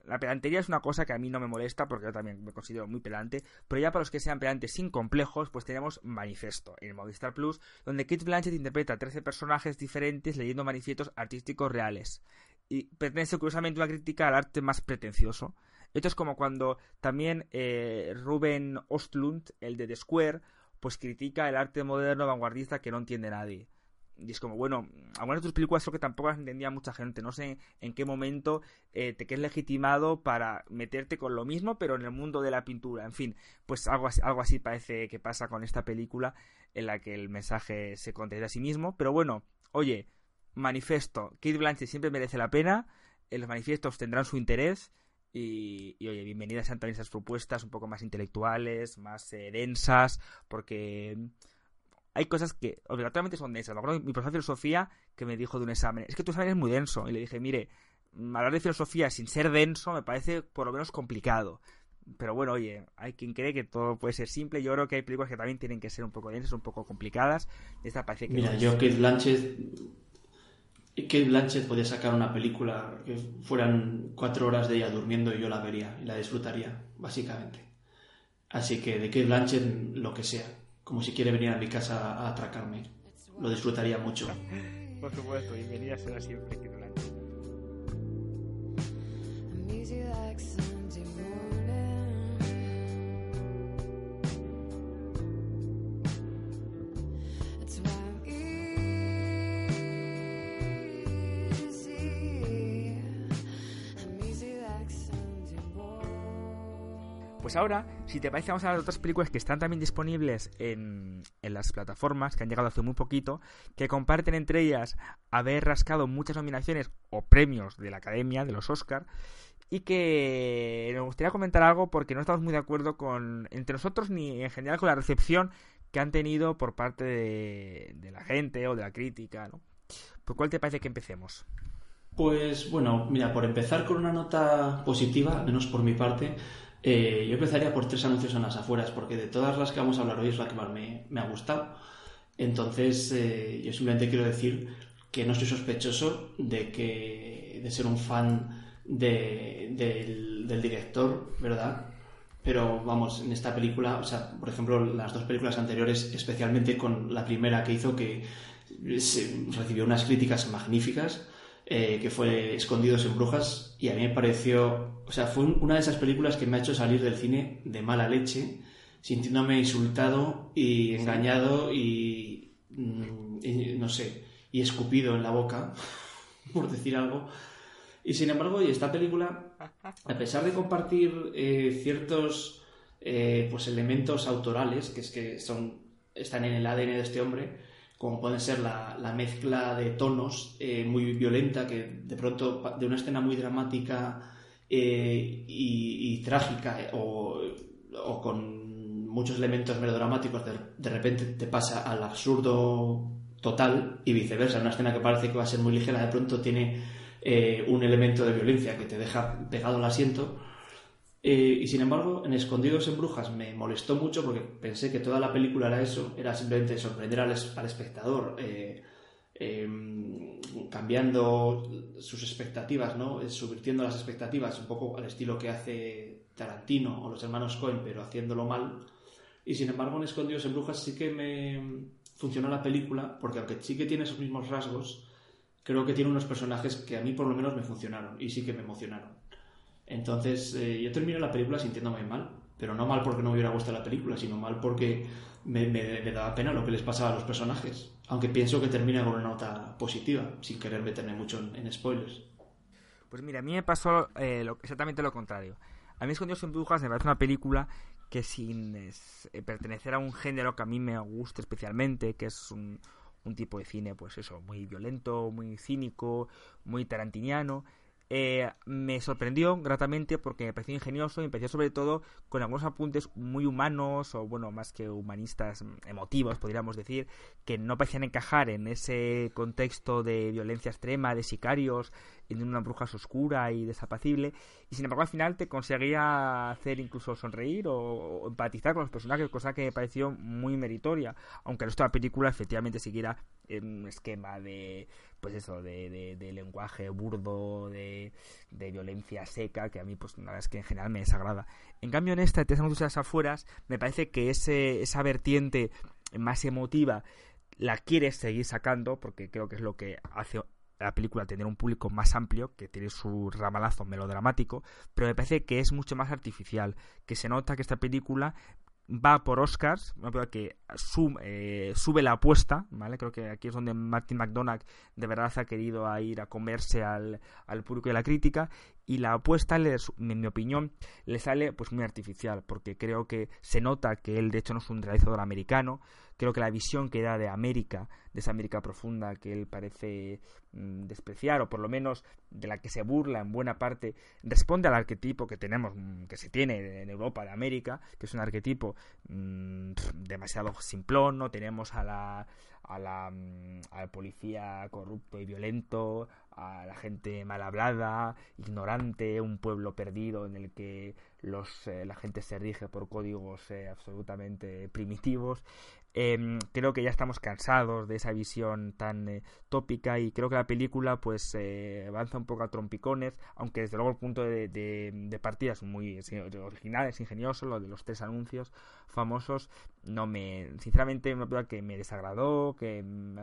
la pedantería es una cosa que a mí no me molesta porque yo también me considero muy pedante, pero ya para los que sean pedantes sin complejos, pues tenemos Manifesto en Movistar Plus, donde Kate Blanchett interpreta a 13 personajes diferentes leyendo manifiestos artísticos reales. Y pertenece curiosamente una crítica al arte más pretencioso. Esto es como cuando también eh, Ruben Ostlund, el de The Square, pues critica el arte moderno vanguardista que no entiende nadie. Y es como, bueno, algunas de tus películas creo que tampoco las entendía mucha gente. No sé en qué momento eh, te quedes legitimado para meterte con lo mismo, pero en el mundo de la pintura. En fin, pues algo así, algo así parece que pasa con esta película en la que el mensaje se contiene a sí mismo. Pero bueno, oye, manifiesto. Kate Blanchett siempre merece la pena. Los manifiestos tendrán su interés Y, oye, bienvenidas sean también esas propuestas un poco más intelectuales, más eh, densas, porque hay cosas que obligatoriamente son densas. Me acuerdo mi profesor de filosofía que me dijo de un examen, es que tu examen es muy denso. Y le dije, mire, hablar de filosofía sin ser denso me parece por lo menos complicado. Pero bueno, oye, hay quien cree que todo puede ser simple. Yo creo que hay películas que también tienen que ser un poco densas, un poco complicadas. Esta parece que Mira, yo Kate Blanchett, Kate Blanchett podía sacar una película que fueran cuatro horas de ella durmiendo y yo la vería y la disfrutaría, básicamente. Así que de Kate Blanchett lo que sea, como si quiere venir a mi casa a atracarme, lo disfrutaría mucho. Por supuesto, bienvenida será siempre Kate Blanchett. Pues ahora, si te parece, vamos a hablar de otras películas que están también disponibles en, las plataformas, que han llegado hace muy poquito, que comparten entre ellas haber rascado muchas nominaciones o premios de la Academia, de los Oscar, y que nos gustaría comentar algo porque no estamos muy de acuerdo con entre nosotros ni en general con la recepción que han tenido por parte de, la gente o de la crítica, ¿no? ¿Por cuál te parece que empecemos? Pues bueno, mira, por empezar con una nota positiva, al menos por mi parte, eh, yo empezaría por tres anuncios en las afueras, porque de todas las que vamos a hablar hoy es la que más me, ha gustado. Entonces, eh, yo simplemente quiero decir que no soy sospechoso de que de ser un fan del, del, director, ¿verdad? Pero vamos, en esta película, o sea, por ejemplo, las dos películas anteriores, especialmente con la primera que hizo, que recibió unas críticas magníficas, eh, que fue Escondidos en Brujas, y a mí me pareció, o sea, fue una de esas películas que me ha hecho salir del cine de mala leche, sintiéndome insultado y engañado y, mm, no sé, y escupido en la boca, por decir algo. Y sin embargo, esta película, a pesar de compartir eh, ciertos eh, pues elementos autorales, que es que son, están en el ADN de este hombre, como pueden ser la, mezcla de tonos eh, muy violenta, que de pronto de una escena muy dramática eh, y, trágica eh, o, con muchos elementos melodramáticos, de, repente te pasa al absurdo total y viceversa. Una escena que parece que va a ser muy ligera, de pronto tiene un elemento de violencia que te deja pegado al asiento. Eh, y sin embargo, en Escondidos en Brujas me molestó mucho porque pensé que toda la película era eso, era simplemente sorprender al, espectador, eh, em, cambiando sus expectativas, ¿no? Eh, subvirtiendo las expectativas, un poco al estilo que hace Tarantino o los hermanos Cohen, pero haciéndolo mal. Y sin embargo, en Escondidos en Brujas sí que me funcionó la película, porque aunque sí que tiene esos mismos rasgos, creo que tiene unos personajes que a mí por lo menos me funcionaron y sí que me emocionaron. Entonces, eh, yo termino la película sintiéndome mal, pero no mal porque no me hubiera gustado la película, sino mal porque me, daba pena lo que les pasaba a los personajes. Aunque pienso que termina con una nota positiva, sin querer meterme mucho en, spoilers. Pues mira, a mí me pasó eh, exactamente lo contrario. A mí Escondidos en Brujas me parece una película que sin eh, pertenecer a un género que a mí me guste especialmente, que es un, un tipo de cine, pues eso, muy violento, muy cínico, muy tarantiniano, eh, me sorprendió gratamente porque me pareció ingenioso y empecé sobre todo con algunos apuntes muy humanos o bueno más que humanistas emotivos podríamos decir que no parecían encajar en ese contexto de violencia extrema de sicarios en una bruja oscura y desapacible y sin embargo al final te conseguía hacer incluso sonreír o, empatizar con los personajes cosa que me pareció muy meritoria. Aunque el resto de la película efectivamente siguiera un esquema de pues eso de, de, lenguaje burdo de, de, violencia seca que a mí pues la verdad es que en general me desagrada. En cambio en esta Te las afueras me parece que ese, esa vertiente más emotiva la quieres seguir sacando porque creo que es lo que hace la película tener un público más amplio, que tiene su ramalazo melodramático, pero me parece que es mucho más artificial, que se nota que esta película va por Oscars, que eh, sube la apuesta, ¿vale? Creo que aquí es donde Martin McDonagh de verdad ha querido ir a comerse al, al público y a la crítica y la apuesta, en mi opinión, le sale pues muy artificial, porque creo que se nota que él de hecho no es un realizador americano, creo que la visión que da de América, de esa América profunda que él parece mm, despreciar, o por lo menos de la que se burla en buena parte, responde al arquetipo que tenemos, mm, que se tiene en Europa de América, que es un arquetipo mm, demasiado simplón, no tenemos a la, a la, al policía corrupto y violento, a la gente mal hablada, ignorante, un pueblo perdido en el que los, eh, la gente se rige por códigos eh, absolutamente primitivos. Em, creo que ya estamos cansados de esa visión tan eh, tópica y creo que la película pues avanza un poco a trompicones, aunque desde luego el punto de, de, partida es muy original, es ingenioso, lo de los tres anuncios famosos, no me, sinceramente, una película que me desagradó, que mm,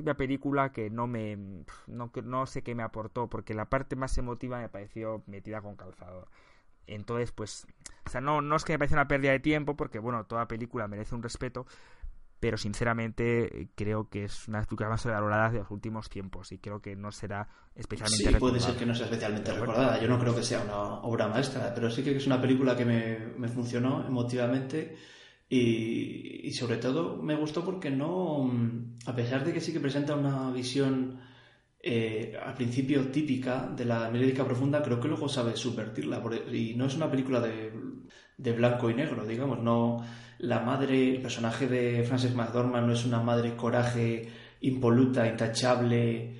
una película que no me no, no sé qué me aportó porque la parte más emotiva me pareció metida con calzador. Entonces pues o sea no no es que me parezca una pérdida de tiempo porque bueno toda película merece un respeto pero sinceramente creo que es una películas más sobrevaloradas de los últimos tiempos y creo que no será especialmente sí, puede ser que no sea especialmente recordada. Yo no creo que sea una obra maestra pero sí que es una película que me, me funcionó emotivamente y, sobre todo me gustó porque no, a pesar de que sí que presenta una visión eh, al principio típica de la médica profunda, creo que luego sabe subvertirla. E, y no es una película de, de, blanco y negro, digamos. No, la madre, el personaje de Frances McDormand no es una madre coraje, impoluta, intachable.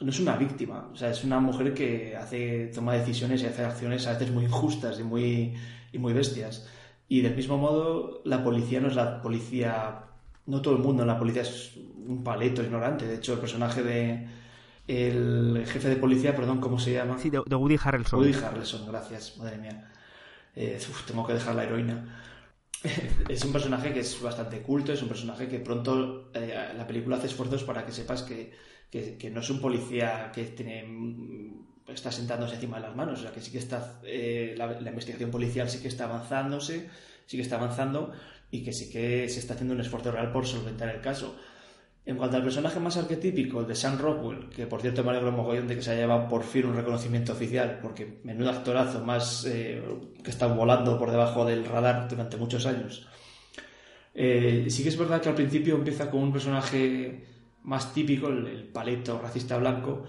No es una víctima, o sea, es una mujer que hace, toma decisiones y hace acciones a veces muy injustas y muy, y muy bestias. Y del mismo modo, la policía no es la policía, no todo el mundo en la policía es un paleto ignorante. De hecho, el personaje de el jefe de policía, perdón, ¿cómo se llama? Sí, de, Woody Harrelson. Woody Harrelson, gracias, madre mía. Eh, tengo que dejar la heroína. es un personaje que es bastante culto, es un personaje que pronto eh, la película hace esfuerzos para que sepas que, que, no es un policía que tiene está sentándose encima de las manos, o sea que sí que está, eh, la, investigación policial sí que está avanzándose, sí que está avanzando y que sí que se está haciendo un esfuerzo real por solventar el caso. En cuanto al personaje más arquetípico, el de Sam Rockwell, que por cierto me alegro mogollón de que se haya llevado por fin un reconocimiento oficial, porque menudo actorazo más eh, que está volando por debajo del radar durante muchos años. Eh, sí que es verdad que al principio empieza con un personaje más típico, el paleto racista blanco,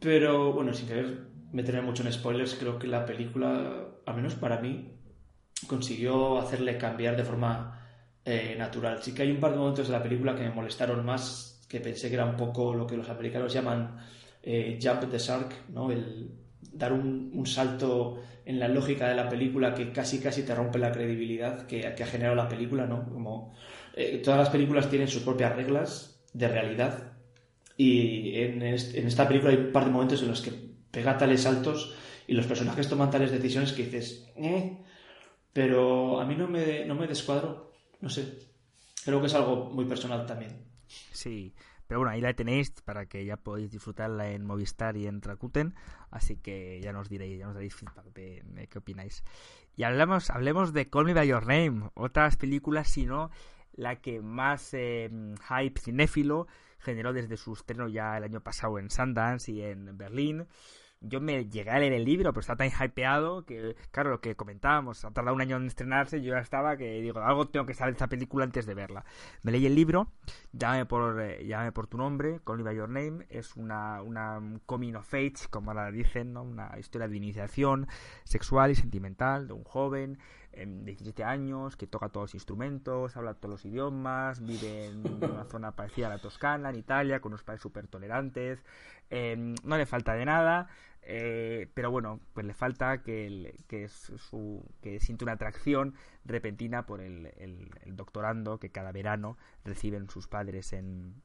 pero bueno, sin querer meterme mucho en spoilers, creo que la película, al menos para mí, consiguió hacerle cambiar de forma eh, natural. Sí que hay un par de momentos de la película que me molestaron más, que pensé que era un poco lo que los americanos llaman eh, jump the shark, ¿no? El dar un, salto en la lógica de la película que casi casi te rompe la credibilidad que, ha generado la película, ¿no? Como eh, todas las películas tienen sus propias reglas de realidad y en, esta película hay un par de momentos en los que pega tales saltos y los personajes toman tales decisiones que dices, eh", pero a mí no me, no me descuadro, no sé. Creo que es algo muy personal también. Sí, pero bueno, ahí la tenéis para que ya podáis disfrutarla en Movistar y en Rakuten, así que ya nos diréis, ya nos daréis feedback de, qué opináis. Y hablemos, hablemos de Call Me By Your Name, otras películas, sino la que más eh, hype cinéfilo generó desde su estreno ya el año pasado en Sundance y en Berlín. Yo me llegué a leer el libro, pero está tan hypeado que, claro, lo que comentábamos, ha tardado un año en estrenarse, yo ya estaba que digo, algo tengo que saber de esta película antes de verla. Me leí el libro, Llámame por, eh, por tu nombre, Call Me By Your Name, es una, una coming of age, como la dicen, ¿no? una historia de iniciación sexual y sentimental de un joven de 17 años, que toca todos los instrumentos, habla todos los idiomas, vive en una zona parecida a la Toscana, en Italia, con unos padres súper tolerantes, em, no le falta de nada, eh, pero bueno, pues le falta que, que, su, que siente una atracción repentina por el, el, el doctorando que cada verano reciben sus padres en,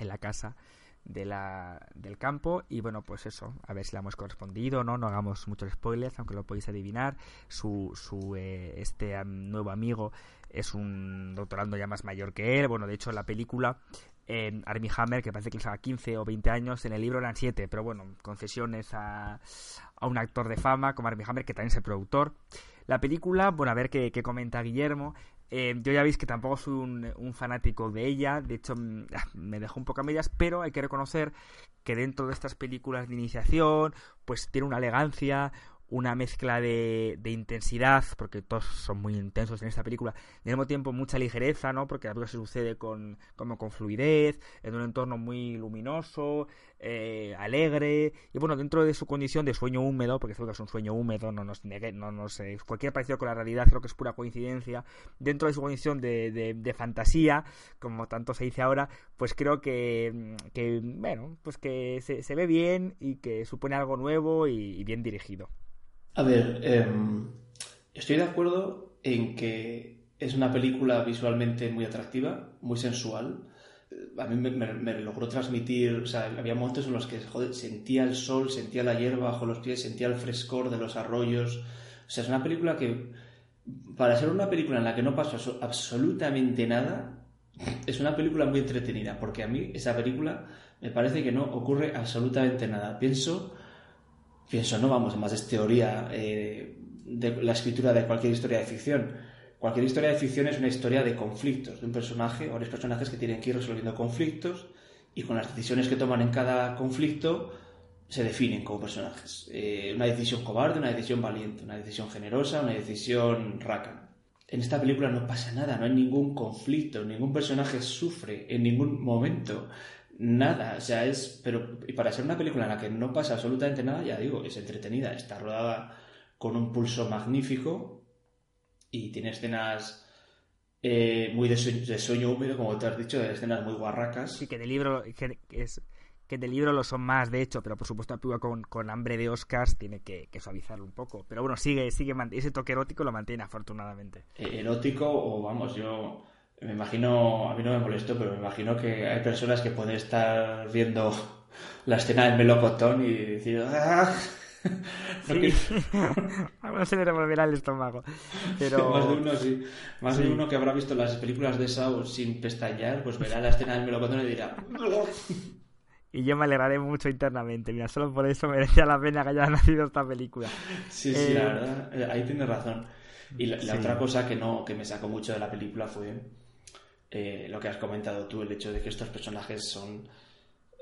en la casa de la, del campo. Y bueno pues eso a ver si la hemos correspondido no no hagamos muchos spoilers aunque lo podéis adivinar. Su, su eh, este nuevo amigo es un doctorando ya más mayor que él. Bueno de hecho la película eh, Armie Hammer que parece que a 15 o 20 años en el libro eran 7 pero bueno concesiones a, a un actor de fama como Armie Hammer que también es el productor. La película bueno a ver qué, qué comenta Guillermo Eh, yo ya veis que tampoco soy un, fanático de ella, de hecho mm, ah, me dejó un poco a medias, pero hay que reconocer que dentro de estas películas de iniciación, pues tiene una elegancia, una mezcla de, intensidad, porque todos son muy intensos en esta película, y al mismo tiempo mucha ligereza, ¿no? Porque la película se sucede con, como con fluidez, en un entorno muy luminoso, eh, alegre, y bueno, dentro de su condición de sueño húmedo, porque creo que es un sueño húmedo, no nos no eh, cualquier parecido con la realidad creo que es pura coincidencia, dentro de su condición de, de, fantasía, como tanto se dice ahora, pues creo que, bueno, pues que se, ve bien y que supone algo nuevo y bien dirigido. A ver, em, estoy de acuerdo en que es una película visualmente muy atractiva, muy sensual. A mí me, logró transmitir, o sea, había momentos en los que sentía el sol, sentía la hierba bajo los pies, sentía el frescor de los arroyos. O sea, es una película que, para ser una película en la que no pasa absolutamente nada, es una película muy entretenida, porque a mí esa película me parece que no ocurre absolutamente nada. Pienso pienso, no vamos, más es teoría eh, de la escritura de cualquier historia de ficción. Cualquier historia de ficción es una historia de conflictos, de un personaje o varios personajes que tienen que ir resolviendo conflictos y con las decisiones que toman en cada conflicto se definen como personajes. Eh, una decisión cobarde, una decisión valiente, una decisión generosa, una decisión rácana. En esta película no pasa nada, no hay ningún conflicto, ningún personaje sufre en ningún momento nada, o sea, es, pero y para ser una película en la que no pasa absolutamente nada, ya digo, es entretenida, está rodada con un pulso magnífico y tiene escenas eh, muy de sueño, húmedo, como te has dicho, de escenas muy guarracas. Sí, que de libro, que, es, que de libro lo son más, de hecho, pero por supuesto una con, con hambre de Oscars tiene que, suavizarlo un poco. Pero bueno, sigue, sigue, ese toque erótico lo mantiene afortunadamente. Eh, erótico, o vamos, yo me imagino, a mí no me molesto, pero me imagino que hay personas que pueden estar viendo la escena del melocotón y decir, ¡ah! sí. a se le revolverá el estómago. Pero... Más de uno, sí. Más de uno que habrá visto las películas de Saw sin pestañear, pues verá la escena del melocotón y dirá... y yo me alegraré mucho internamente. Mira, solo por eso merecía la pena que haya nacido esta película. Sí, sí, la eh, verdad, eh, ahí tienes razón. Y la, otra cosa que no que me sacó mucho de la película fue eh, lo que has comentado tú, el hecho de que estos personajes son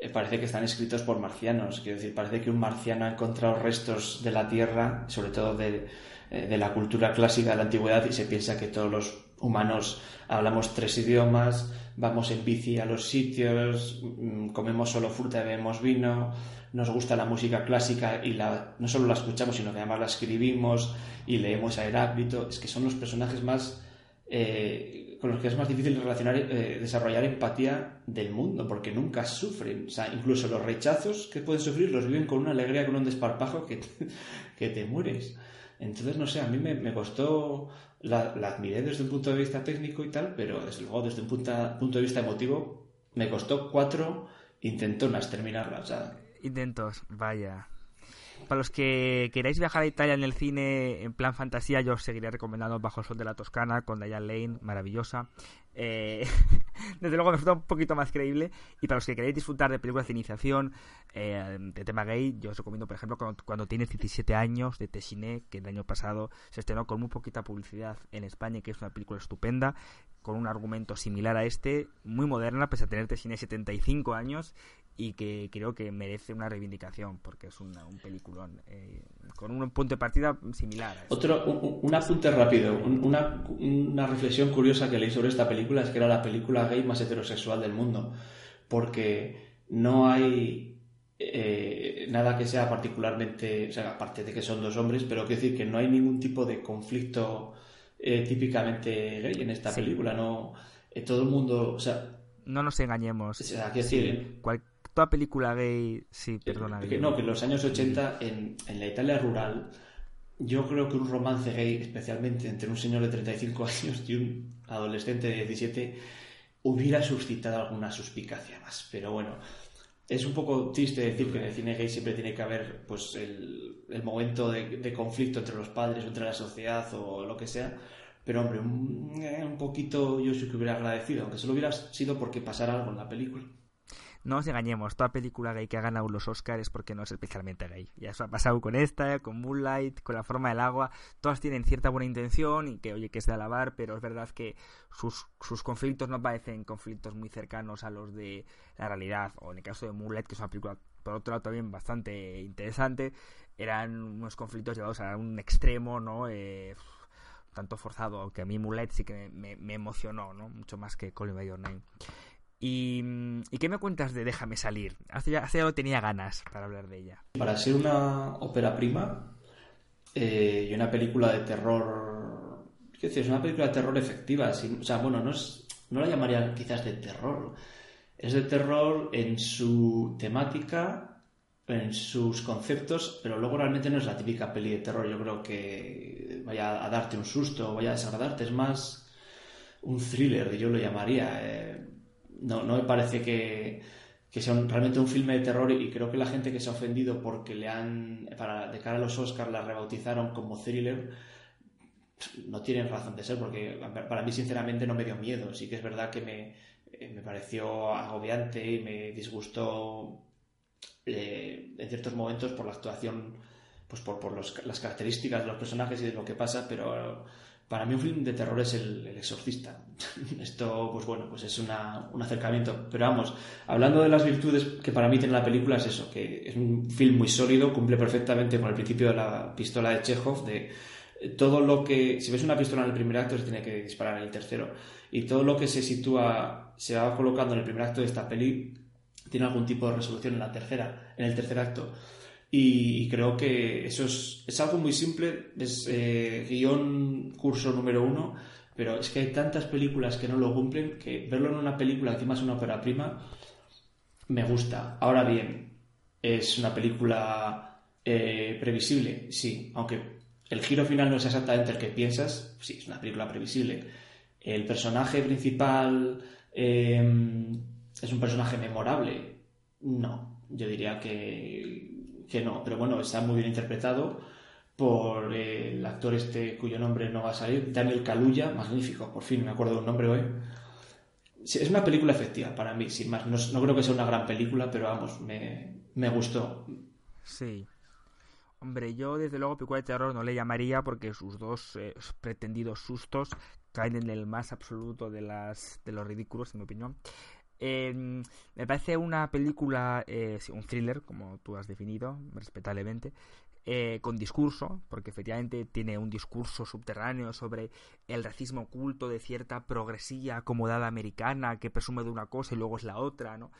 eh, parece que están escritos por marcianos. Quiero decir, parece que un marciano ha encontrado restos de la Tierra, sobre todo de, eh, de, la cultura clásica de la antigüedad, y se piensa que todos los humanos hablamos tres idiomas, vamos en bici a los sitios, mm, comemos solo fruta bebemos vino, nos gusta la música clásica y la, no solo la escuchamos, sino que además la escribimos y leemos a Heráclito. Es que son los personajes más con los que es más difícil relacionar, eh, desarrollar empatía del mundo, porque nunca sufren. O sea, incluso los rechazos que pueden sufrir los viven con una alegría, con un desparpajo que, que te mueres. Entonces, no sé, a mí me, costó, la, admiré desde un punto de vista técnico y tal, pero desde luego desde un punto, punto de vista emotivo, me costó cuatro intentonas terminarla. O sea, Intentos, vaya. Para los que queráis viajar a Italia en el cine en plan fantasía, yo os seguiré recomendando Bajo el Sol de la Toscana con Diane Lane, maravillosa. Eh, desde luego me resulta un poquito más creíble. Y para los que queréis disfrutar de películas de iniciación eh, de tema gay, yo os recomiendo, por ejemplo, cuando, tienes 17 años, de Tessiné, que el año pasado se estrenó con muy poquita publicidad en España, que es una película estupenda, con un argumento similar a este, muy moderna, pese a tener Tessiné 75 años y que creo que merece una reivindicación porque es un peliculón eh, con un punto de partida similar. Otro, un, apunte rápido, una, una, reflexión curiosa que leí sobre esta película es que era la película gay más heterosexual del mundo, porque no hay eh, nada que sea particularmente, o sea, aparte de que son dos hombres, pero quiero decir que no hay ningún tipo de conflicto eh, típicamente gay en esta película, no todo el mundo, o sea, no nos engañemos. O sea, decir, toda película gay, sí, perdona. Que, no, que en los años 80, en, en la Italia rural, yo creo que un romance gay, especialmente entre un señor de 35 años y un adolescente de 17, hubiera suscitado alguna suspicacia más. Pero bueno, es un poco triste decir que en el cine gay siempre tiene que haber pues el, el momento de, de, conflicto entre los padres entre la sociedad o lo que sea. Pero hombre, un, un poquito yo sí que hubiera agradecido, aunque solo hubiera sido porque pasara algo en la película. No nos engañemos, toda película gay que ha ganado los Oscars es porque no es especialmente gay. Ya eso ha pasado con esta, con Moonlight, con La forma del agua. Todas tienen cierta buena intención y que, oye, que es de alabar, pero es verdad que sus, sus conflictos no parecen conflictos muy cercanos a los de la realidad. O en el caso de Moonlight, que es una película, por otro lado, también bastante interesante, eran unos conflictos llevados a un extremo, ¿no? Eh, tanto forzado, aunque a mí Moonlight sí que me, me emocionó, ¿no? Mucho más que Colin By Your Name. Y, ¿Y, qué me cuentas de Déjame salir? Hace ya, hace ya tenía ganas para hablar de ella. Para ser una ópera prima eh, y una película de terror... ¿Qué decir? Es una película de terror efectiva. O sea, bueno, no, es, la llamaría quizás de terror. Es de terror en su temática, en sus conceptos, pero luego realmente no es la típica peli de terror. Yo creo que vaya a darte un susto, vaya a desagradarte. Es más un thriller, yo lo llamaría. Eh, no, no me parece que, que sea realmente un filme de terror y creo que la gente que se ha ofendido porque le han, para, de cara a los Oscars, la rebautizaron como thriller, no tienen razón de ser porque para mí sinceramente no me dio miedo. Sí que es verdad que me, eh, me pareció agobiante y me disgustó eh, en ciertos momentos por la actuación, pues por, por los, las características de los personajes y de lo que pasa, pero para mí un film de terror es el, el exorcista. Esto, pues bueno, pues es una, un acercamiento. Pero vamos, hablando de las virtudes que para mí tiene la película, es eso, que es un film muy sólido, cumple perfectamente con el principio de la pistola de Chekhov, de todo lo que, si ves una pistola en el primer acto, se tiene que disparar en el tercero. Y todo lo que se sitúa, se va colocando en el primer acto de esta peli, tiene algún tipo de resolución en la tercera, en el tercer acto. Y creo que eso es, algo muy simple, es eh, guion curso número uno, pero es que hay tantas películas que no lo cumplen que verlo en una película, encima es una ópera prima, me gusta. Ahora bien, es una película eh, previsible, sí, aunque el giro final no es exactamente el que piensas, sí, es una película previsible. El personaje principal eh, es un personaje memorable, no, yo diría que que no, pero bueno, está muy bien interpretado por eh, el actor este cuyo nombre no va a salir, Daniel Kaluuya, magnífico, por fin me acuerdo de un nombre hoy. Es una película efectiva para mí, sin más. No, creo que sea una gran película, pero vamos, me, me gustó. Sí. Hombre, yo desde luego película de terror no le llamaría porque sus dos eh, pretendidos sustos caen en el más absoluto de, las, de los ridículos, en mi opinión. Eh, me parece una película, eh, un thriller, como tú has definido, respetablemente, eh, con discurso, porque efectivamente tiene un discurso subterráneo sobre el racismo oculto de cierta progresía acomodada americana que presume de una cosa y luego es la otra, ¿no?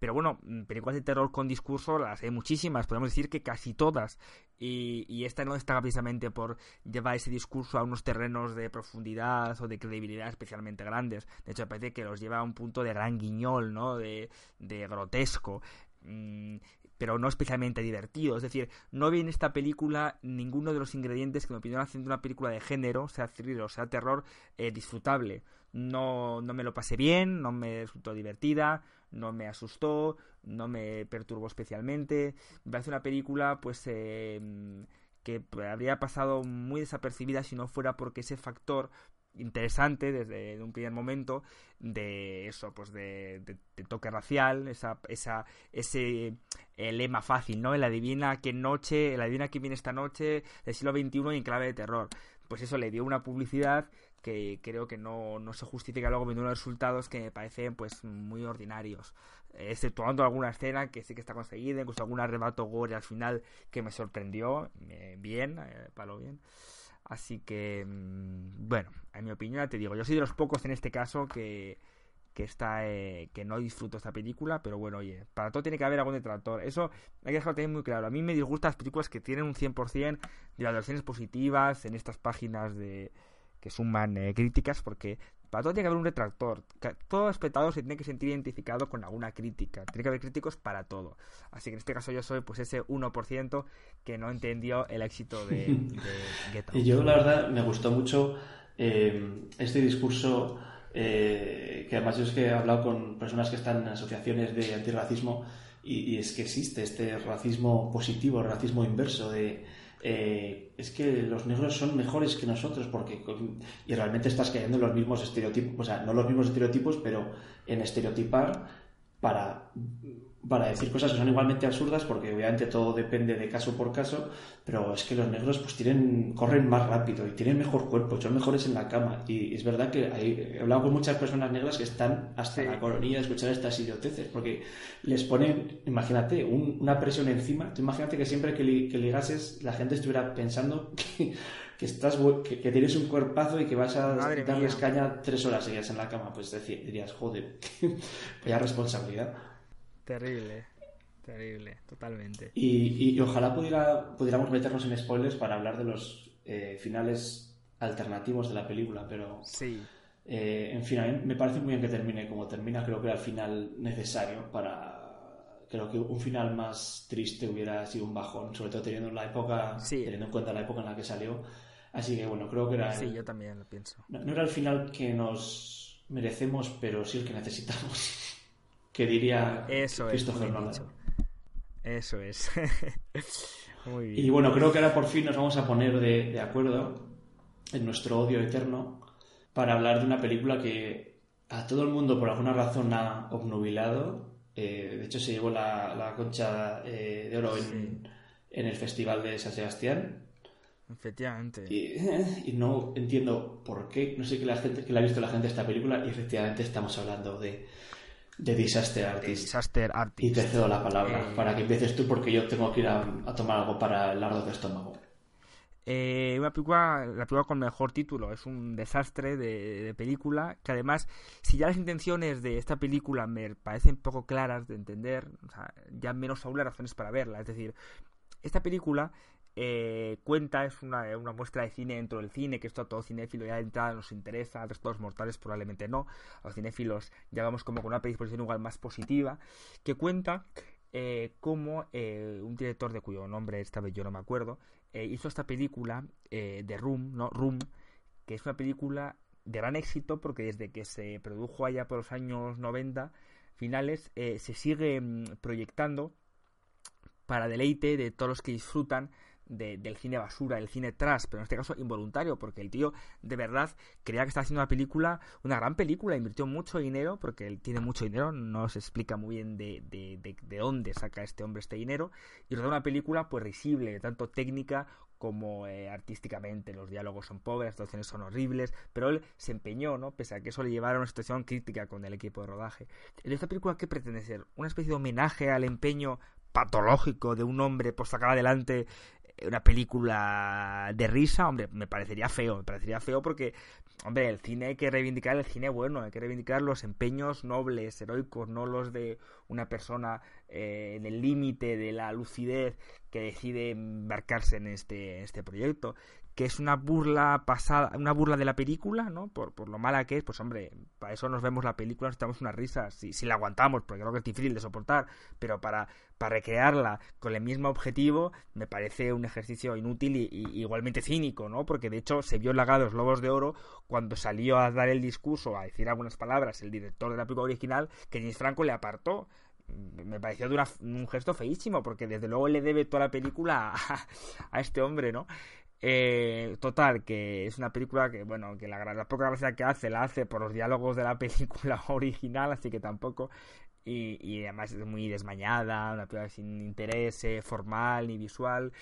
Pero bueno, mm, películas de terror con discurso las hay muchísimas, podemos decir que casi todas. Y, y, esta no está precisamente por llevar ese discurso a unos terrenos de profundidad o de credibilidad especialmente grandes. De hecho, parece que los lleva a un punto de gran guiñol, ¿no? De, de grotesco. Mm, pero no especialmente divertido. Es decir, no vi en esta película ninguno de los ingredientes que me opinión hacen de una película de género, sea thriller o sea terror, eh, disfrutable. No, no me lo pasé bien, no me resultó divertida, no me asustó, no me perturbó especialmente. Me parece una película, pues, eh, que habría pasado muy desapercibida si no fuera porque ese factor interesante desde un primer momento de eso pues de, de, toque racial esa, esa ese lema fácil no el adivina qué noche el adivina quién viene esta noche del siglo XXI y en clave de terror pues eso le dio una publicidad que creo que no, no se justifica luego viendo unos resultados que me parecen pues muy ordinarios. Exceptuando alguna escena que sí que está conseguida incluso algún arrebato gore al final que me sorprendió eh, bien eh, palo bien. Así que mmm, bueno en mi opinión te digo yo soy de los pocos en este caso que que está eh, que no disfruto esta película pero bueno oye para todo tiene que haber algún detractor. Eso hay que dejarlo también muy claro. A mí me disgustan las películas que tienen un 100% de valoraciones positivas en estas páginas de que suman eh, críticas porque para todo tiene que haber un retractor. Todo espectador se tiene que sentir identificado con alguna crítica. Tiene que haber críticos para todo. Así que en este caso yo soy pues ese 1% que no entendió el éxito de, de Get Out. Y yo la verdad me gustó mucho eh, este discurso eh, que además yo es que he hablado con personas que están en asociaciones de antirracismo y, y es que existe este racismo positivo, racismo inverso de eh, es que los negros son mejores que nosotros porque y realmente estás cayendo en los mismos estereotipos, o sea, no los mismos estereotipos, pero en estereotipar para para decir cosas que son igualmente absurdas porque obviamente todo depende de caso por caso, pero es que los negros pues tienen, corren más rápido y tienen mejor cuerpo, son mejores en la cama. Y es verdad que he hablado con muchas personas negras que están hasta la coronilla de escuchar estas idioteces porque les ponen, imagínate, una presión encima, tú imagínate que siempre que, ligases la gente estuviera pensando que, que estás que, tienes un cuerpazo y que vas a darles caña tres horas seguidas en la cama, pues dirías, joder, vaya responsabilidad. Terrible, terrible, totalmente. Y, ojalá pudiera, pudiéramos meternos en spoilers para hablar de los eh, finales alternativos de la película, pero... Sí. Eh, en fin, a mí me parece muy bien que termine como termina, creo que era el final necesario para... Creo que un final más triste hubiera sido un bajón, sobre todo teniendo la época, teniendo en cuenta la época en la que salió. Así que bueno, creo que era... Sí, yo también lo pienso. no era el final que nos merecemos, pero sí el que necesitamos que diría Eso Christopher es, Eso es. muy bien. Y bueno, creo que ahora por fin nos vamos a poner de, acuerdo en nuestro odio eterno para hablar de una película que a todo el mundo por alguna razón ha obnubilado. Eh, de hecho, se llevó la, concha eh, de oro en, el Festival de San Sebastián. Efectivamente. Y, no entiendo por qué. No sé qué la gente que la ha visto la gente esta película y efectivamente estamos hablando de de Disaster Artist. Disaster Artist. Y te cedo la palabra eh, para que empieces tú porque yo tengo que ir a, tomar algo para el largo de estómago. Eh, una película, la película con mejor título, es un desastre de, película, que además, si ya las intenciones de esta película me parecen poco claras de entender, ya menos aún las razones para verla. Es decir, esta película eh, cuenta, es una, muestra de cine dentro del cine, que esto a todo cinéfilo ya de entrada nos interesa, a los mortales probablemente no, a los cinéfilos ya vamos como con una predisposición igual más positiva, que cuenta eh, como eh, un director de cuyo nombre esta vez yo no me acuerdo, hizo esta película de Room, ¿no? Room, que es una película de gran éxito porque desde que se produjo allá por los años 90 finales se sigue mm, proyectando para deleite de todos los que disfrutan del cine basura, el cine trash, pero en este caso involuntario, porque el tío de verdad creía que estaba haciendo una película, una gran película, invirtió mucho dinero, porque él tiene mucho dinero, no se explica muy bien de, de, de, dónde saca este hombre este dinero, y rodó una película pues risible, tanto técnica como eh, artísticamente. Los diálogos son pobres, las situaciones son horribles, pero él se empeñó, ¿no? Pese a que eso le llevara a una situación crítica con el equipo de rodaje. ¿En esta película qué pretende ser? ¿Una especie de homenaje al empeño patológico de un hombre por sacar adelante una película de risa, hombre, me parecería feo, me parecería feo porque, hombre, el cine hay que reivindicar el cine bueno, hay que reivindicar los empeños nobles, heroicos, no los de una persona eh, en el límite de la lucidez que decide embarcarse en este, en este proyecto que es una burla pasada, una burla de la película, ¿no? Por, por lo mala que es, pues hombre, para eso nos vemos la película, nos estamos una risa, si, si la aguantamos, porque creo que es difícil de soportar, pero para, para recrearla con el mismo objetivo, me parece un ejercicio inútil y, igualmente cínico, ¿no? Porque de hecho se vio en la gala de los Lobos de Oro cuando salió a dar el discurso, a decir algunas palabras, el director de la película original, que James Franco le apartó me pareció de un gesto feísimo, porque desde luego le debe toda la película a, este hombre, ¿no? Eh, total, que es una película que, bueno, que la, la, poca gracia que hace la hace por los diálogos de la película original, así que tampoco. Y, y además es muy desmañada, una película sin interés eh, formal ni visual.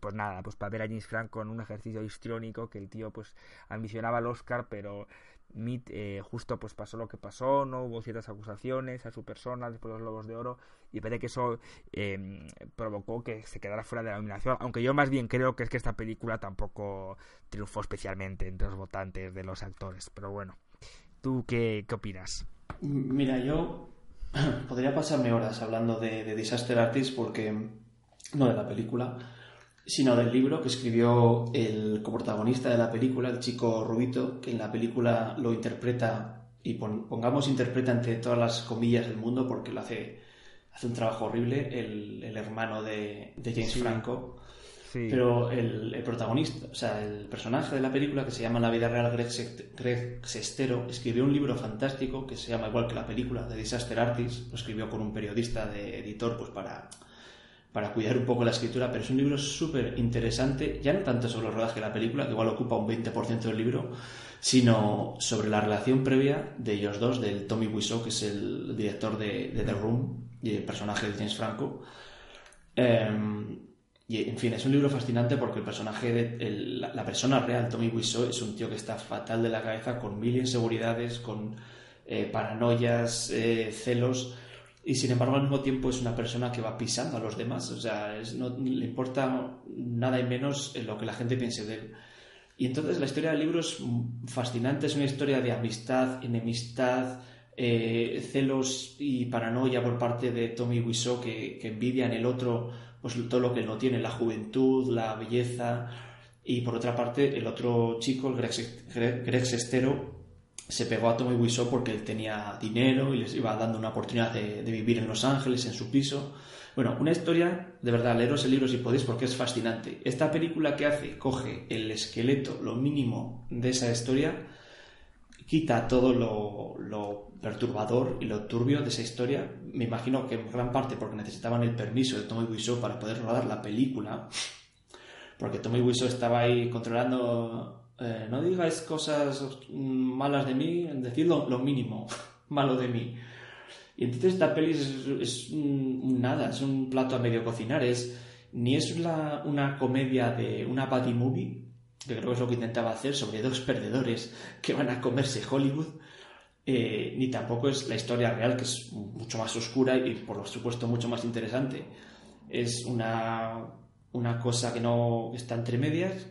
Pues nada, pues para ver a James Franco en un ejercicio histriónico que el tío pues ambicionaba el Oscar, pero Meet, eh, justo pues pasó lo que pasó, no hubo ciertas acusaciones a su persona después de los Lobos de Oro y parece que eso em, provocó que se quedara fuera de la nominación, aunque yo más bien creo que es que esta película tampoco triunfó especialmente entre los votantes de los actores, pero bueno, ¿tú qué, qué opinas? Mira, yo podría pasarme horas hablando de, de Disaster Artist porque no de la película sino del libro que escribió el coprotagonista de la película, el chico Rubito, que en la película lo interpreta, y pongamos interpreta entre todas las comillas del mundo porque lo hace, hace un trabajo horrible, el, hermano de, James Franco. Pero el, protagonista, o sea, el personaje de la película que se llama La vida real, Greg, Sestero, escribió un libro fantástico que se llama igual que la película, de Disaster Artist, lo escribió con un periodista de editor pues para para cuidar un poco la escritura, pero es un libro súper interesante, ya no tanto sobre el rodaje de la película, que igual ocupa un 20% del libro, sino sobre la relación previa de ellos dos, del Tommy Wiseau, que es el director de, The Room y el personaje de James Franco. Em, y en fin, es un libro fascinante porque el personaje, la, persona real, Tommy Wiseau, es un tío que está fatal de la cabeza, con mil inseguridades, con eh, paranoias, eh, celos, y sin embargo al mismo tiempo es una persona que va pisando a los demás, o sea, no le importa nada y menos lo que la gente piense de él. Y entonces la historia del libro es fascinante, es una historia de amistad, enemistad, eh, celos y paranoia por parte de Tommy Wiseau que, envidia en el otro pues todo lo que no tiene, la juventud, la belleza. Y por otra parte el otro chico, el Greg, Sestero, se pegó a Tommy Wiseau porque él tenía dinero y les iba dando una oportunidad de, vivir en Los Ángeles, en su piso bueno, una historia, de verdad, leeros el libro si podéis porque es fascinante. Esta película que hace, coge el esqueleto, lo mínimo de esa historia, quita todo lo, perturbador y lo turbio de esa historia. Me imagino que en gran parte porque necesitaban el permiso de Tommy Wiseau para poder rodar la película, porque Tommy Wiseau estaba ahí controlando, eh, no digáis cosas malas de mí, decid lo mínimo malo de mí. Y entonces esta peli es, nada, es un plato a medio cocinar, es ni es una comedia de una buddy movie, que creo que es lo que intentaba hacer, sobre dos perdedores que van a comerse Hollywood, eh, ni tampoco es la historia real, que es mucho más oscura y por supuesto mucho más interesante. Es una, una cosa que no está entre medias,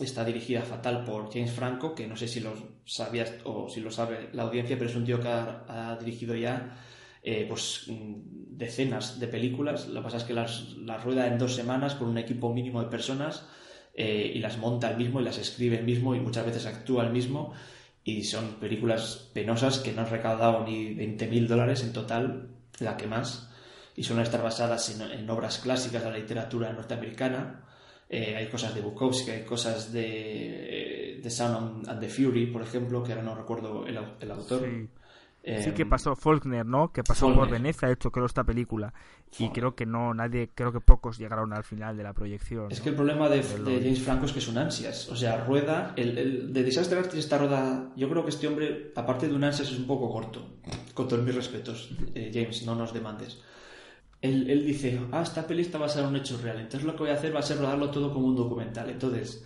está dirigida fatal por James Franco, que no sé si lo sabías o si lo sabe la audiencia, pero es un tío que ha, dirigido ya eh, pues mm, decenas de películas. Lo que pasa es que las, rueda en dos semanas con un equipo mínimo de personas eh, y las monta el mismo y las escribe el mismo y muchas veces actúa el mismo. Y son películas penosas que no han recaudado ni 20.000 dólares en total, la que más. Y suelen estar basadas en, en obras clásicas de la literatura norteamericana eh, hay cosas de Bukowski, hay cosas de, de Sound and the Fury, por ejemplo, que ahora no recuerdo el, autor. Sí. Eh, que pasó Faulkner, ¿no? Que pasó por Venecia, hecho creo esta película y creo que no nadie, creo que pocos llegaron al final de la proyección. Es que el problema de, James Franco es que son ansias, o sea, rueda el, el de Disaster Artist está rueda. Yo creo que este hombre, aparte de un ansias, es un poco corto. Con todos mis respetos, eh, James, no nos demandes él, dice, ah, esta peli está basada en un hecho real, entonces lo que voy a hacer va a ser rodarlo todo como un documental. Entonces,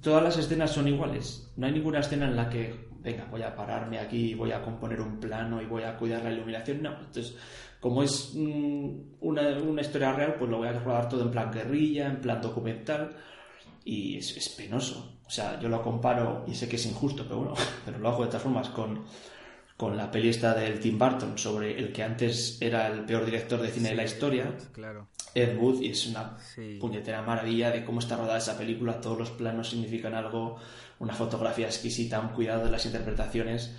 todas las escenas son iguales. No hay ninguna escena en la que, venga, voy a pararme aquí, voy a componer un plano y voy a cuidar la iluminación. No, entonces, como es mm, una, historia real, pues lo voy a rodar todo en plan guerrilla, en plan documental. Y es, es penoso. O sea, yo lo comparo, y sé que es injusto, pero bueno, pero lo hago de todas formas con con la peli esta del Tim Burton sobre el que antes era el peor director de cine de la historia, claro. Ed Wood, y es una puñetera maravilla de cómo está rodada esa película, todos los planos significan algo, una fotografía exquisita, un cuidado de las interpretaciones.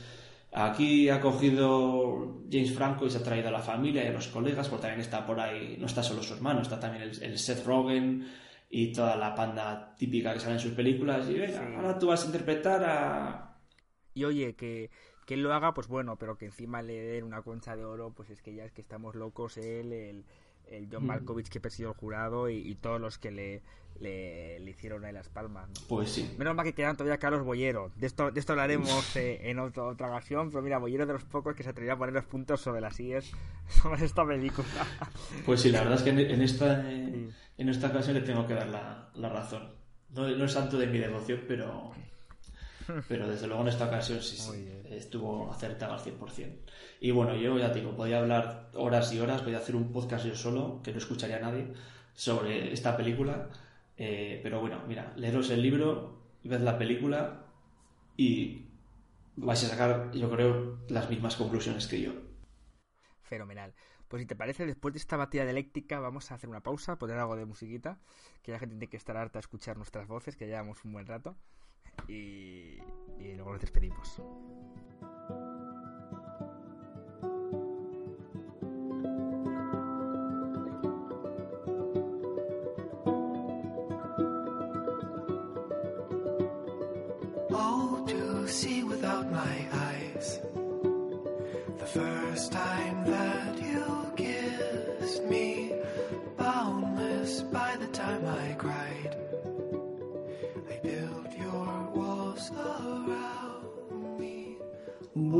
Aquí ha cogido James Franco y se ha traído a la familia y a los colegas, porque también está por ahí, no está solo su hermano, está también el, Seth Rogen y toda la panda típica que sale en sus películas. Y venga, ahora tú vas a interpretar a... Y oye, que que él lo haga, pues bueno, pero que encima le den una concha de oro, pues es que ya es que estamos locos él, el, el John mm. Malkovich que presidió el jurado y, todos los que le, le, hicieron ahí las palmas. Pues sí. Menos mal que quedan todavía Carlos Bollero. De esto, de esto hablaremos eh, en otra ocasión, pero mira, Bollero de los pocos que se atrevió a poner los puntos sobre las IES sobre esta película. Pues sí, la verdad es que en, esta, en esta ocasión le tengo que dar la, la razón. No, no es santo de mi devoción, pero pero desde luego en esta ocasión sí, sí estuvo acertado al 100%. Y bueno, yo ya digo, podía hablar horas y horas, voy a hacer un podcast yo solo, que no escucharía a nadie, sobre esta película. Eh, pero bueno, mira, leeros el libro, ved la película y vais a sacar, yo creo, las mismas conclusiones que yo. Fenomenal. Pues si te parece, después de esta batida dialéctica vamos a hacer una pausa, poner algo de musiquita, que la gente tiene que estar harta a escuchar nuestras voces, que llevamos un buen rato y, y luego nos despedimos. To see without my eyes. The first time that you kissed me,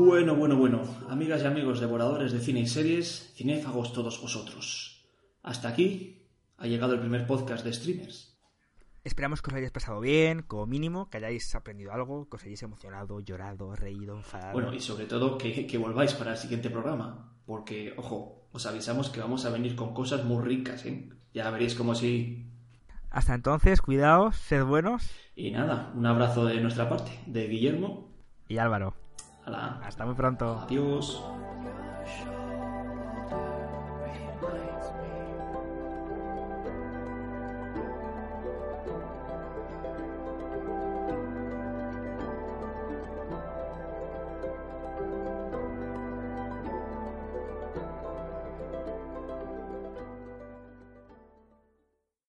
Bueno, bueno, bueno, amigas y amigos devoradores de cine y series, cinéfagos todos vosotros. Hasta aquí ha llegado el primer podcast de streamers. Esperamos que os hayáis pasado bien, como mínimo, que hayáis aprendido algo, que os hayáis emocionado, llorado, reído, enfadado. Bueno, y sobre todo que, que volváis para el siguiente programa, porque, ojo, os avisamos que vamos a venir con cosas muy ricas, ¿eh? Ya veréis como si... Hasta entonces, cuidaos, sed buenos. Y nada, un abrazo de nuestra parte, de Guillermo y Álvaro. Hasta muy pronto. Adiós.